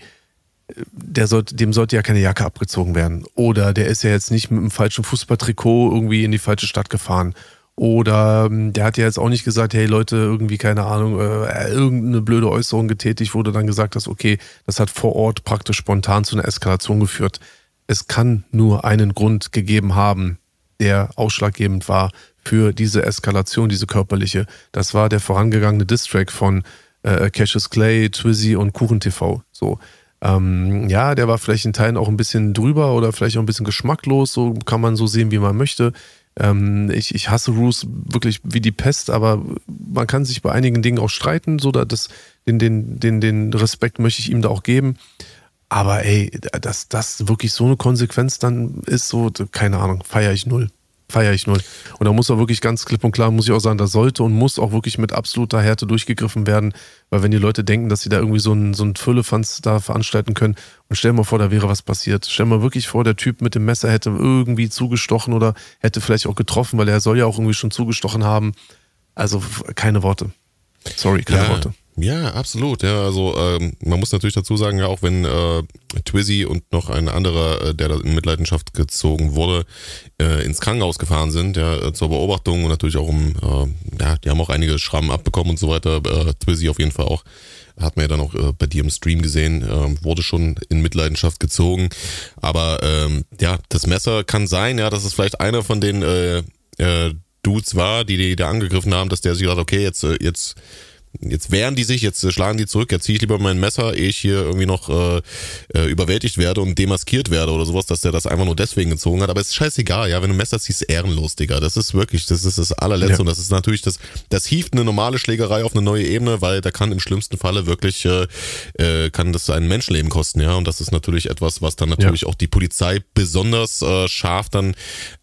sollte, dem sollte ja keine Jacke abgezogen werden. Oder der ist ja jetzt nicht mit einem falschen Fußballtrikot irgendwie in die falsche Stadt gefahren. Oder ähm, der hat ja jetzt auch nicht gesagt, hey Leute, irgendwie keine Ahnung, äh, irgendeine blöde Äußerung getätigt, wurde dann gesagt dass okay, das hat vor Ort praktisch spontan zu einer Eskalation geführt. Es kann nur einen Grund gegeben haben, der ausschlaggebend war für diese Eskalation, diese körperliche. Das war der vorangegangene Distrack von äh, Cassius Clay, Twizzy und Kuchen TV. So. Ähm, ja, der war vielleicht in Teilen auch ein bisschen drüber oder vielleicht auch ein bisschen geschmacklos, so kann man so sehen, wie man möchte. Ähm, ich, ich hasse Roos wirklich wie die Pest, aber man kann sich bei einigen Dingen auch streiten, so dass den, den, den, den Respekt möchte ich ihm da auch geben. Aber ey, dass das wirklich so eine Konsequenz dann ist, so, keine Ahnung, feiere ich null feiere ich null. Und da muss auch wirklich ganz klipp und klar, muss ich auch sagen, da sollte und muss auch wirklich mit absoluter Härte durchgegriffen werden, weil wenn die Leute denken, dass sie da irgendwie so einen, so einen Füllefanz da veranstalten können und stell mal vor, da wäre was passiert. Stell mal wirklich vor, der Typ mit dem Messer hätte irgendwie zugestochen oder hätte vielleicht auch getroffen, weil er soll ja auch irgendwie schon zugestochen haben. Also keine Worte. Sorry, keine ja, Worte. Ja, absolut. Ja, also ähm, man muss natürlich dazu sagen, ja, auch wenn äh, Twizzy und noch ein anderer, äh, der da in Mitleidenschaft gezogen wurde, äh, ins Krankenhaus gefahren sind, ja, äh, zur Beobachtung und natürlich auch um, äh, ja, die haben auch einige Schrammen abbekommen und so weiter. Äh, Twizzy auf jeden Fall auch. Hat man ja dann auch äh, bei dir im Stream gesehen, äh, wurde schon in Mitleidenschaft gezogen. Aber ähm, ja, das Messer kann sein, ja, dass es vielleicht einer von den äh, äh, Dudes war, die die da angegriffen haben, dass der sich gedacht, okay, jetzt, äh, jetzt jetzt wehren die sich, jetzt schlagen die zurück, jetzt ziehe ich lieber mein Messer, ehe ich hier irgendwie noch äh, äh, überwältigt werde und demaskiert werde oder sowas, dass der das einfach nur deswegen gezogen hat. Aber es ist scheißegal, ja, wenn du ein Messer ziehst, ehrenlos, Digga. Das ist wirklich, das ist das allerletzte ja. und das ist natürlich das, das hieft eine normale Schlägerei auf eine neue Ebene, weil da kann im schlimmsten Falle wirklich, äh, äh, kann das ein Menschenleben kosten, ja. Und das ist natürlich etwas, was dann natürlich ja. auch die Polizei besonders äh, scharf dann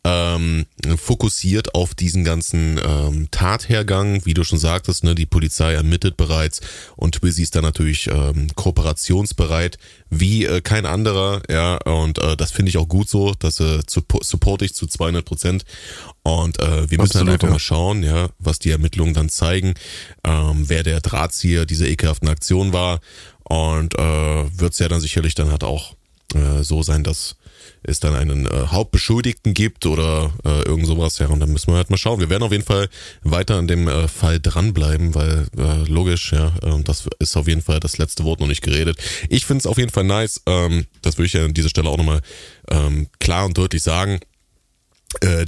ähm, fokussiert auf diesen ganzen ähm, Tathergang, wie du schon sagtest, ne, die Polizei ermittelt bereits. Und Twizzy ist da natürlich ähm, kooperationsbereit wie äh, kein anderer, ja, und äh, das finde ich auch gut so, das äh, support ich zu 200 Prozent. Und äh, wir müssen Absolut, dann einfach ja. mal schauen, ja, was die Ermittlungen dann zeigen, ähm, wer der Drahtzieher dieser ekelhaften Aktion war. Und äh, wird es ja dann sicherlich dann halt auch äh, so sein, dass es dann einen äh, Hauptbeschuldigten gibt oder äh, irgend sowas. Ja, und dann müssen wir halt mal schauen. Wir werden auf jeden Fall weiter an dem äh, Fall dranbleiben, weil äh, logisch, ja, äh, das ist auf jeden Fall das letzte Wort noch nicht geredet. Ich finde es auf jeden Fall nice, ähm, das würde ich ja an dieser Stelle auch nochmal ähm, klar und deutlich sagen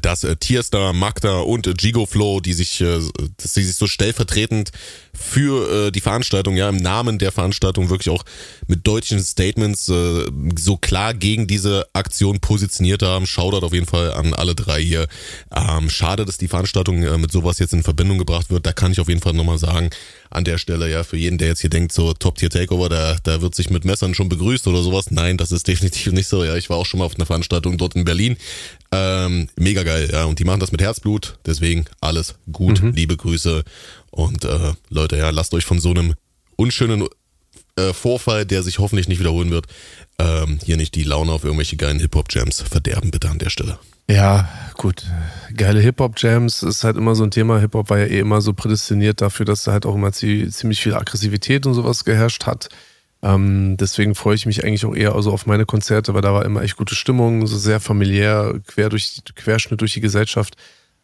dass äh, Tierstar, Magda und äh, Gigo Flow, die sich, äh, dass sie sich so stellvertretend für äh, die Veranstaltung, ja, im Namen der Veranstaltung wirklich auch mit deutschen Statements äh, so klar gegen diese Aktion positioniert haben. Shoutout auf jeden Fall an alle drei hier. Ähm, schade, dass die Veranstaltung äh, mit sowas jetzt in Verbindung gebracht wird. Da kann ich auf jeden Fall nochmal sagen, an der Stelle, ja, für jeden, der jetzt hier denkt, so Top-Tier-Takeover, da, da wird sich mit Messern schon begrüßt oder sowas. Nein, das ist [laughs] definitiv nicht so, ja. Ich war auch schon mal auf einer Veranstaltung dort in Berlin. Ähm, mega geil, ja. Und die machen das mit Herzblut, deswegen alles gut, mhm. liebe Grüße. Und äh, Leute, ja, lasst euch von so einem unschönen äh, Vorfall, der sich hoffentlich nicht wiederholen wird, ähm, hier nicht die Laune auf irgendwelche geilen Hip-Hop-Jams verderben, bitte an der Stelle. Ja, gut. Geile Hip-Hop-Jams ist halt immer so ein Thema. Hip-Hop war ja eh immer so prädestiniert dafür, dass da halt auch immer ziemlich viel Aggressivität und sowas geherrscht hat. Ähm, deswegen freue ich mich eigentlich auch eher also auf meine Konzerte, weil da war immer echt gute Stimmung, so sehr familiär, quer durch, Querschnitt durch die Gesellschaft.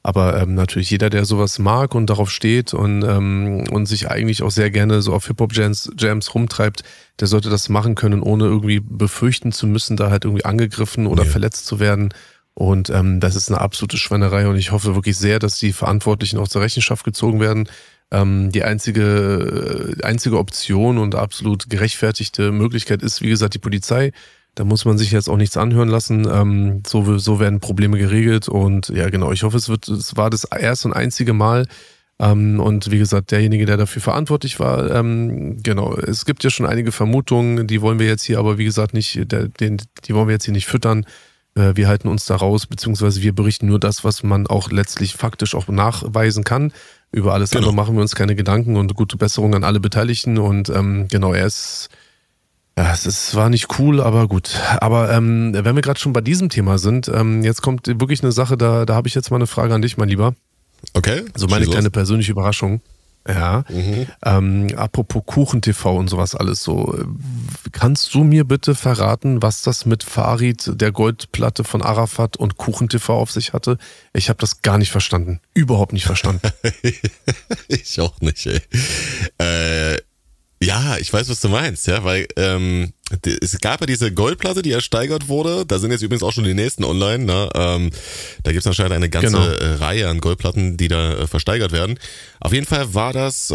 Aber ähm, natürlich jeder, der sowas mag und darauf steht und, ähm, und sich eigentlich auch sehr gerne so auf Hip-Hop-Jams Jams rumtreibt, der sollte das machen können, ohne irgendwie befürchten zu müssen, da halt irgendwie angegriffen oder ja. verletzt zu werden. Und ähm, das ist eine absolute Schweinerei und ich hoffe wirklich sehr, dass die Verantwortlichen auch zur Rechenschaft gezogen werden. Ähm, die einzige, äh, einzige Option und absolut gerechtfertigte Möglichkeit ist, wie gesagt, die Polizei. Da muss man sich jetzt auch nichts anhören lassen. Ähm, so, so werden Probleme geregelt. Und ja, genau, ich hoffe, es wird, es war das erste und einzige Mal. Ähm, und wie gesagt, derjenige, der dafür verantwortlich war, ähm, genau, es gibt ja schon einige Vermutungen, die wollen wir jetzt hier aber, wie gesagt, nicht, der, den, die wollen wir jetzt hier nicht füttern. Äh, wir halten uns da raus, beziehungsweise wir berichten nur das, was man auch letztlich faktisch auch nachweisen kann. Über alles genau. andere machen wir uns keine Gedanken und gute Besserung an alle Beteiligten. Und ähm, genau, er ist ja, es war nicht cool, aber gut. Aber ähm, wenn wir gerade schon bei diesem Thema sind, ähm, jetzt kommt wirklich eine Sache, da, da habe ich jetzt mal eine Frage an dich, mein Lieber. Okay. So meine kleine persönliche Überraschung. Ja. Mhm. Ähm, apropos Kuchen-TV und sowas alles so. Kannst du mir bitte verraten, was das mit Farid, der Goldplatte von Arafat und Kuchen-TV auf sich hatte? Ich habe das gar nicht verstanden. Überhaupt nicht verstanden. [laughs] ich auch nicht, ey. Äh, ja, ich weiß, was du meinst, ja, weil ähm, es gab ja diese Goldplatte, die ersteigert wurde. Da sind jetzt übrigens auch schon die nächsten online. Ne? Ähm, da gibt es anscheinend eine ganze genau. Äh, Reihe an Goldplatten, die da äh, versteigert werden. Auf jeden Fall war das, äh,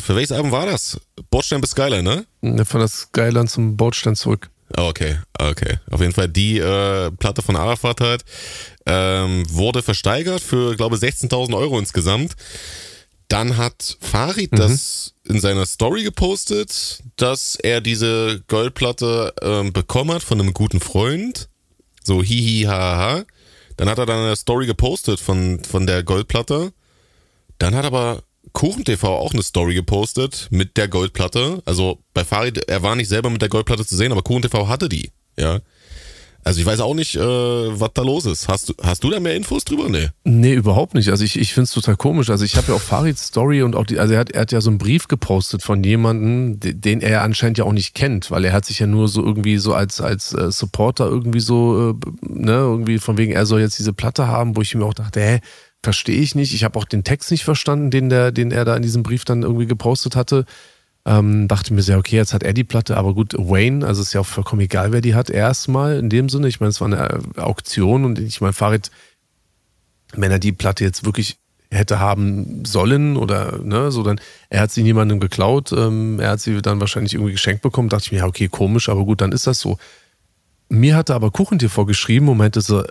für welches Album war das? Bordstein bis Skyline, ne? Von der Skyline zum Bordstein zurück. Oh, okay, okay. Auf jeden Fall die äh, Platte von Arafat halt ähm, wurde versteigert für, glaube 16.000 Euro insgesamt. Dann hat Farid mhm. das in seiner Story gepostet, dass er diese Goldplatte ähm, bekommen hat von einem guten Freund. So hihi haha. Dann hat er dann eine Story gepostet von, von der Goldplatte. Dann hat aber KuchenTV auch eine Story gepostet mit der Goldplatte. Also bei Farid, er war nicht selber mit der Goldplatte zu sehen, aber KuchenTV hatte die. Ja. Also ich weiß auch nicht, äh, was da los ist. Hast du, hast du da mehr Infos drüber? Nee. Nee, überhaupt nicht. Also ich, ich finde es total komisch. Also ich habe ja auch Farids Story und auch die, also er hat, er hat ja so einen Brief gepostet von jemandem, den er anscheinend ja auch nicht kennt, weil er hat sich ja nur so irgendwie so als, als äh, Supporter irgendwie so, äh, ne, irgendwie von wegen, er soll jetzt diese Platte haben, wo ich mir auch dachte, hä, verstehe ich nicht. Ich habe auch den Text nicht verstanden, den, der, den er da in diesem Brief dann irgendwie gepostet hatte. Ähm, dachte mir sehr, okay, jetzt hat er die Platte, aber gut, Wayne, also ist ja auch vollkommen egal, wer die hat, erstmal in dem Sinne. Ich meine, es war eine Auktion und ich meine, Farid, wenn er die Platte jetzt wirklich hätte haben sollen oder ne, so dann, er hat sie niemandem geklaut, ähm, er hat sie dann wahrscheinlich irgendwie geschenkt bekommen, dachte ich mir, ja, okay, komisch, aber gut, dann ist das so. Mir hatte aber Kuchentier geschrieben und meinte so,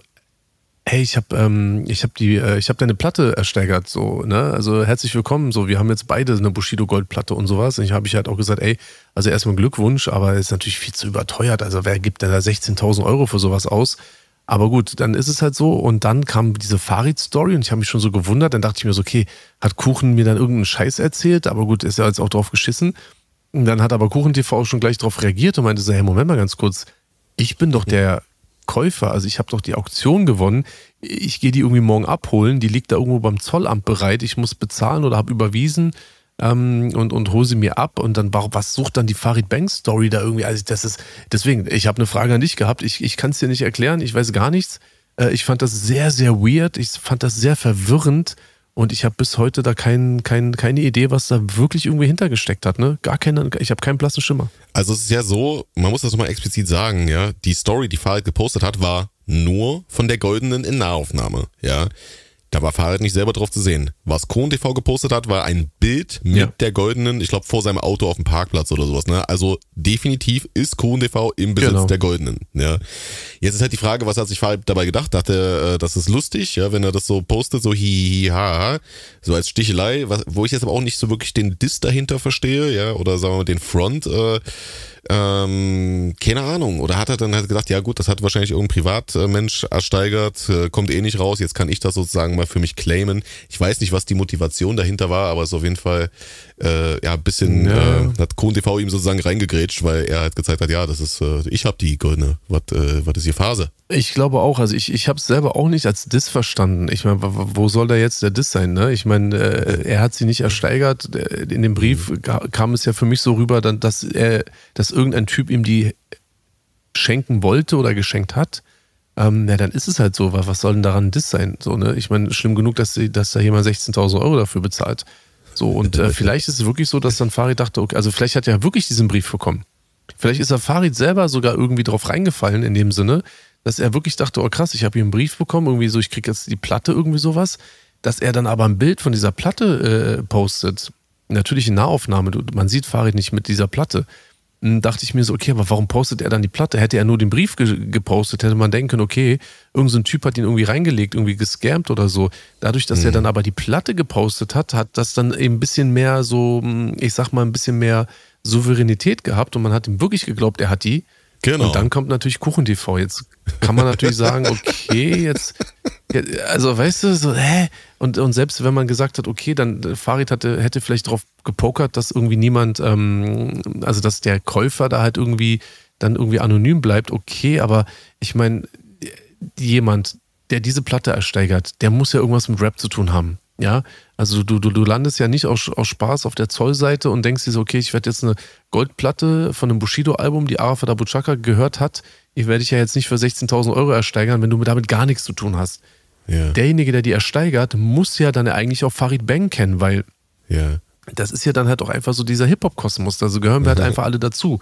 hey, ich habe ähm, ich habe die äh, ich habe deine Platte ersteigert so, ne? Also herzlich willkommen, so wir haben jetzt beide eine Bushido Goldplatte und sowas. Und ich habe ich halt auch gesagt, ey, also erstmal Glückwunsch, aber ist natürlich viel zu überteuert. Also wer gibt denn da 16.000 Euro für sowas aus? Aber gut, dann ist es halt so. Und dann kam diese Farid-Story und ich habe mich schon so gewundert. Dann dachte ich mir so, okay, hat Kuchen mir dann irgendeinen Scheiß erzählt? Aber gut, ist ja jetzt auch drauf geschissen. Und dann hat aber Kuchen TV auch schon gleich drauf reagiert und meinte so, hey, Moment mal ganz kurz. Ich bin doch der Käufer. Also ich habe doch die Auktion gewonnen. Ich gehe die irgendwie morgen abholen. Die liegt da irgendwo beim Zollamt bereit. Ich muss bezahlen oder habe überwiesen ähm, und, und hole sie mir ab. Und dann, was sucht dann die Farid Bank Story da irgendwie? Also das ist, deswegen, ich habe eine Frage an dich gehabt. Ich, ich kann es dir nicht erklären. Ich weiß gar nichts. Äh, ich fand das sehr, sehr weird. Ich fand das sehr verwirrend. Und ich habe bis heute da kein, kein, keine Idee, was da wirklich irgendwie hintergesteckt hat. Ne? Gar keine, ich habe keinen blassen Schimmer. Also es ist ja so, man muss das nochmal explizit sagen, ja, die Story, die Farid gepostet hat, war nur von der goldenen in Nahaufnahme, ja. Da war Fahrrad nicht selber drauf zu sehen. Was Kron TV gepostet hat, war ein Bild mit Ja. der goldenen, ich glaube vor seinem Auto auf dem Parkplatz oder sowas. Ne? Also definitiv ist Kron TV im Besitz Genau. der goldenen. Ja. Jetzt ist halt die Frage, was hat sich Fahrrad dabei gedacht? Dachte, äh, das ist lustig, ja, wenn er das so postet, so hi, hi, ha, ha, so als Stichelei, was, wo ich jetzt aber auch nicht so wirklich den Diss dahinter verstehe, ja, oder sagen wir mal den Front, äh, ähm, keine Ahnung. Oder hat er dann halt gedacht, ja gut, das hat wahrscheinlich irgendein Privatmensch ersteigert, äh, kommt eh nicht raus, jetzt kann ich das sozusagen mal für mich claimen. Ich weiß nicht, was die Motivation dahinter war, aber es ist auf jeden Fall äh, ja ein bisschen, Ja. äh, hat Kohn TV ihm sozusagen reingegrätscht, weil er halt gezeigt hat, ja, das ist, äh, ich hab die goldene, was äh, was ist hier Phase? Ich glaube auch, also ich, ich habe es selber auch nicht als Diss verstanden. Ich meine, wo soll da jetzt der Diss sein? Ne? Ich meine, äh, er hat sie nicht ersteigert. Äh, In dem Brief kam es ja für mich so rüber, dann, dass er, dass irgendein Typ ihm die schenken wollte oder geschenkt hat. Ähm, ja, dann ist es halt so. wa- Was soll denn daran Diss sein? So, ne? Ich meine, schlimm genug, dass, sie, dass da jemand 16.000 Euro dafür bezahlt. So, und äh, vielleicht ist es wirklich so, dass dann Farid dachte, okay, also vielleicht hat er wirklich diesen Brief bekommen. Vielleicht ist er Farid selber sogar irgendwie drauf reingefallen, in dem Sinne, dass er wirklich dachte, oh krass, ich habe hier einen Brief bekommen, irgendwie so, ich kriege jetzt die Platte, irgendwie sowas. Dass er dann aber ein Bild von dieser Platte äh, postet. Natürlich in Nahaufnahme, man sieht Farid nicht mit dieser Platte. Dann dachte ich mir so, okay, aber warum postet er dann die Platte? Hätte er nur den Brief ge gepostet, hätte man denken können, okay, irgendein so ein Typ hat ihn irgendwie reingelegt, irgendwie gescampt oder so. Dadurch, dass er dann aber die Platte gepostet hat, hat das dann eben ein bisschen mehr so, hm, ich sag mal, ein bisschen mehr Souveränität gehabt und man hat ihm wirklich geglaubt, er hat die. Genau. Und dann kommt natürlich Kuchen-TV. Jetzt kann man natürlich sagen, [laughs] okay, jetzt, also weißt du, so, hä? Und, und selbst wenn man gesagt hat, okay, dann äh, Farid hatte, hätte vielleicht drauf gepokert, dass irgendwie niemand, ähm, also dass der Käufer da halt irgendwie dann irgendwie anonym bleibt, okay, aber ich meine, jemand, der diese Platte ersteigert, der muss ja irgendwas mit Rap zu tun haben. Ja, also du, du, du landest ja nicht aus, aus Spaß auf der Zollseite und denkst dir so, okay, ich werde jetzt eine Goldplatte von einem Bushido-Album, die Arafat Abu Chaka gehört hat, ich werde dich ja jetzt nicht für 16.000 Euro ersteigern, wenn du damit gar nichts zu tun hast. Ja. Derjenige, der die ersteigert, muss ja dann eigentlich auch Farid Bang kennen, weil ja. das ist ja dann halt auch einfach so dieser Hip-Hop-Kosmos, also gehören wir halt [laughs] einfach alle dazu.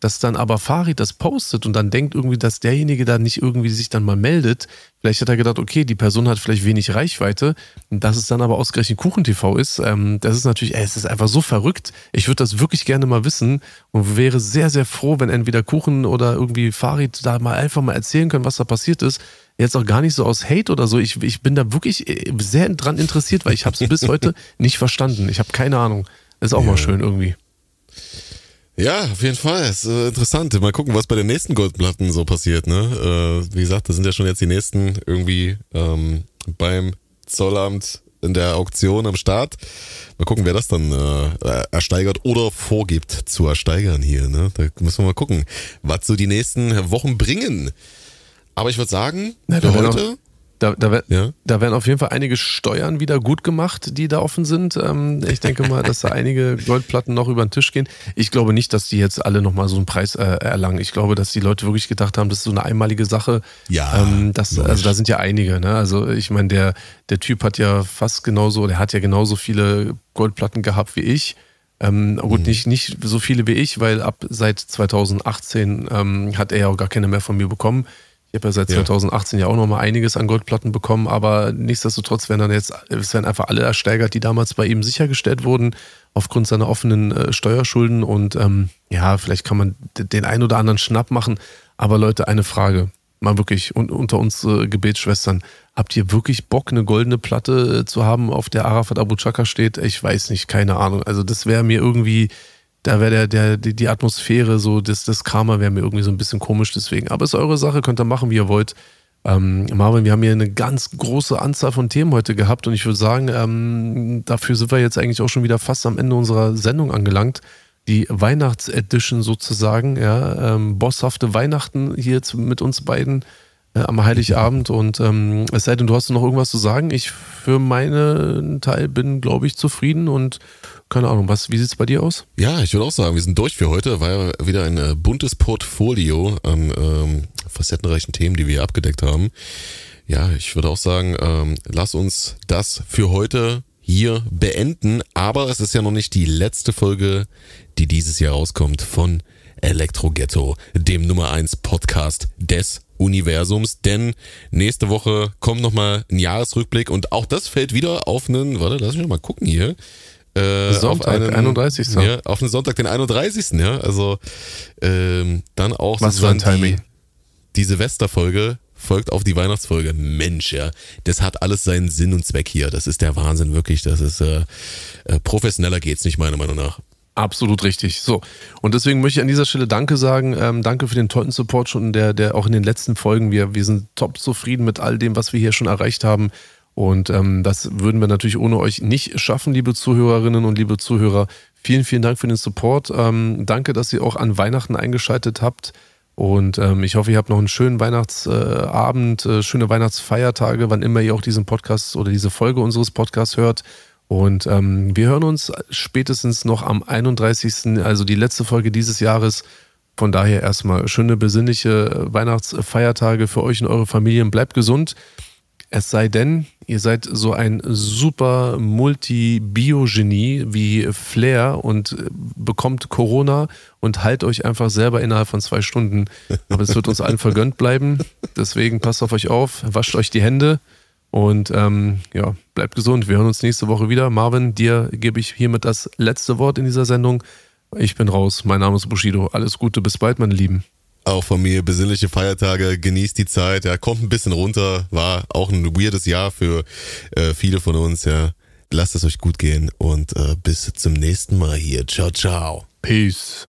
Dass dann aber Farid das postet und dann denkt irgendwie, dass derjenige da nicht irgendwie sich dann mal meldet. Vielleicht hat er gedacht, okay, die Person hat vielleicht wenig Reichweite. Dass es dann aber ausgerechnet KuchenTV ist, ähm, das ist natürlich, ey, es ist einfach so verrückt. Ich würde das wirklich gerne mal wissen und wäre sehr, sehr froh, wenn entweder Kuchen oder irgendwie Farid da mal einfach mal erzählen können, was da passiert ist. Jetzt auch gar nicht so aus Hate oder so. Ich, ich bin da wirklich äh, sehr dran interessiert, weil ich habe es bis heute [laughs] nicht verstanden. Ich habe keine Ahnung. Ist auch mal schön irgendwie. Ja, auf jeden Fall. Ist äh, interessant. Mal gucken, was bei den nächsten Goldplatten so passiert. Ne? Äh, wie gesagt, das sind ja schon jetzt die nächsten irgendwie ähm, beim Zollamt in der Auktion am Start. Mal gucken, wer das dann äh, ersteigert oder vorgibt zu ersteigern hier. Ne? Da müssen wir mal gucken, was so die nächsten Wochen bringen. Aber ich würde sagen, Na, für heute. Da, da, Ja. da werden auf jeden Fall einige Steuern wieder gut gemacht, die da offen sind. Ähm, ich denke mal, dass da einige Goldplatten noch über den Tisch gehen. Ich glaube nicht, dass die jetzt alle nochmal so einen Preis äh, erlangen. Ich glaube, dass die Leute wirklich gedacht haben, das ist so eine einmalige Sache. Ja, Ähm, das, also da sind ja einige. Ne? Also ich meine, der, der Typ hat ja fast genauso, der hat ja genauso viele Goldplatten gehabt wie ich. Ähm, gut, Mhm. nicht, nicht so viele wie ich, weil ab seit 2018 ähm, hat er ja auch gar keine mehr von mir bekommen. Ich habe ja seit Ja. 2018 ja auch noch mal einiges an Goldplatten bekommen, aber nichtsdestotrotz werden dann jetzt, es werden einfach alle ersteigert, die damals bei ihm sichergestellt wurden, aufgrund seiner offenen äh, Steuerschulden. Und ähm, ja, vielleicht kann man den ein oder anderen Schnapp machen. Aber Leute, eine Frage. Mal wirklich un unter uns äh, Gebetsschwestern. Habt ihr wirklich Bock, eine goldene Platte äh, zu haben, auf der Arafat Abu Chaka steht? Ich weiß nicht, keine Ahnung. Also das wäre mir irgendwie, da wäre der, der, die, die Atmosphäre, so das, das Karma wäre mir irgendwie so ein bisschen komisch deswegen. Aber ist eure Sache, könnt ihr machen, wie ihr wollt. Ähm, Marvin, wir haben hier eine ganz große Anzahl von Themen heute gehabt und ich würde sagen, ähm, dafür sind wir jetzt eigentlich auch schon wieder fast am Ende unserer Sendung angelangt. Die Weihnachtsedition sozusagen, ja, ähm, bosshafte Weihnachten hier zu, mit uns beiden äh, am Heiligabend und ähm, es sei denn, du hast noch irgendwas zu sagen. Ich für meinen Teil bin, glaube ich, zufrieden und keine Ahnung, was, wie sieht es bei dir aus? Ja, ich würde auch sagen, wir sind durch für heute. War ja wieder ein äh, buntes Portfolio an ähm, facettenreichen Themen, die wir abgedeckt haben. Ja, ich würde auch sagen, ähm, lass uns das für heute hier beenden. Aber es ist ja noch nicht die letzte Folge, die dieses Jahr rauskommt von Elektro Ghetto, dem Nummer 1 Podcast des Universums, denn nächste Woche kommt nochmal ein Jahresrückblick und auch das fällt wieder auf einen, warte, lass mich mal gucken hier. Äh, Sonntag, auf einen, 31. Ja, auf einen Sonntag, den 31. Ja, also ähm, dann auch Was für ein Timing. Die, die Silvesterfolge folgt auf die Weihnachtsfolge. Mensch, ja, das hat alles seinen Sinn und Zweck hier. Das ist der Wahnsinn, wirklich. Das ist äh, äh, professioneller geht's nicht, meiner Meinung nach. Absolut richtig. So. Und deswegen möchte ich an dieser Stelle Danke sagen. Ähm, danke für den tollen Support schon, der, der auch in den letzten Folgen. Wir, wir sind top zufrieden mit all dem, was wir hier schon erreicht haben. Und ähm, das würden wir natürlich ohne euch nicht schaffen, liebe Zuhörerinnen und liebe Zuhörer. Vielen, vielen Dank für den Support. Ähm, danke, dass ihr auch an Weihnachten eingeschaltet habt. Und ähm, ich hoffe, ihr habt noch einen schönen Weihnachtsabend, äh, äh, schöne Weihnachtsfeiertage, wann immer ihr auch diesen Podcast oder diese Folge unseres Podcasts hört. Und ähm, wir hören uns spätestens noch am 31., also die letzte Folge dieses Jahres. Von daher erstmal schöne besinnliche Weihnachtsfeiertage für euch und eure Familien. Bleibt gesund. Es sei denn, ihr seid so ein super Multi-Bio-Genie wie Flair und bekommt Corona und halt euch einfach selber innerhalb von zwei Stunden. Aber es wird uns allen vergönnt bleiben. Deswegen passt auf euch auf, wascht euch die Hände und ähm, ja, bleibt gesund. Wir hören uns nächste Woche wieder. Marvin, dir gebe ich hiermit das letzte Wort in dieser Sendung. Ich bin raus. Mein Name ist Bushido. Alles Gute, bis bald, meine Lieben. Auch von mir besinnliche Feiertage, genießt die Zeit, ja, kommt ein bisschen runter, war auch ein weirdes Jahr für äh, viele von uns, ja. Lasst es euch gut gehen und äh, bis zum nächsten Mal hier. Ciao, ciao. Peace.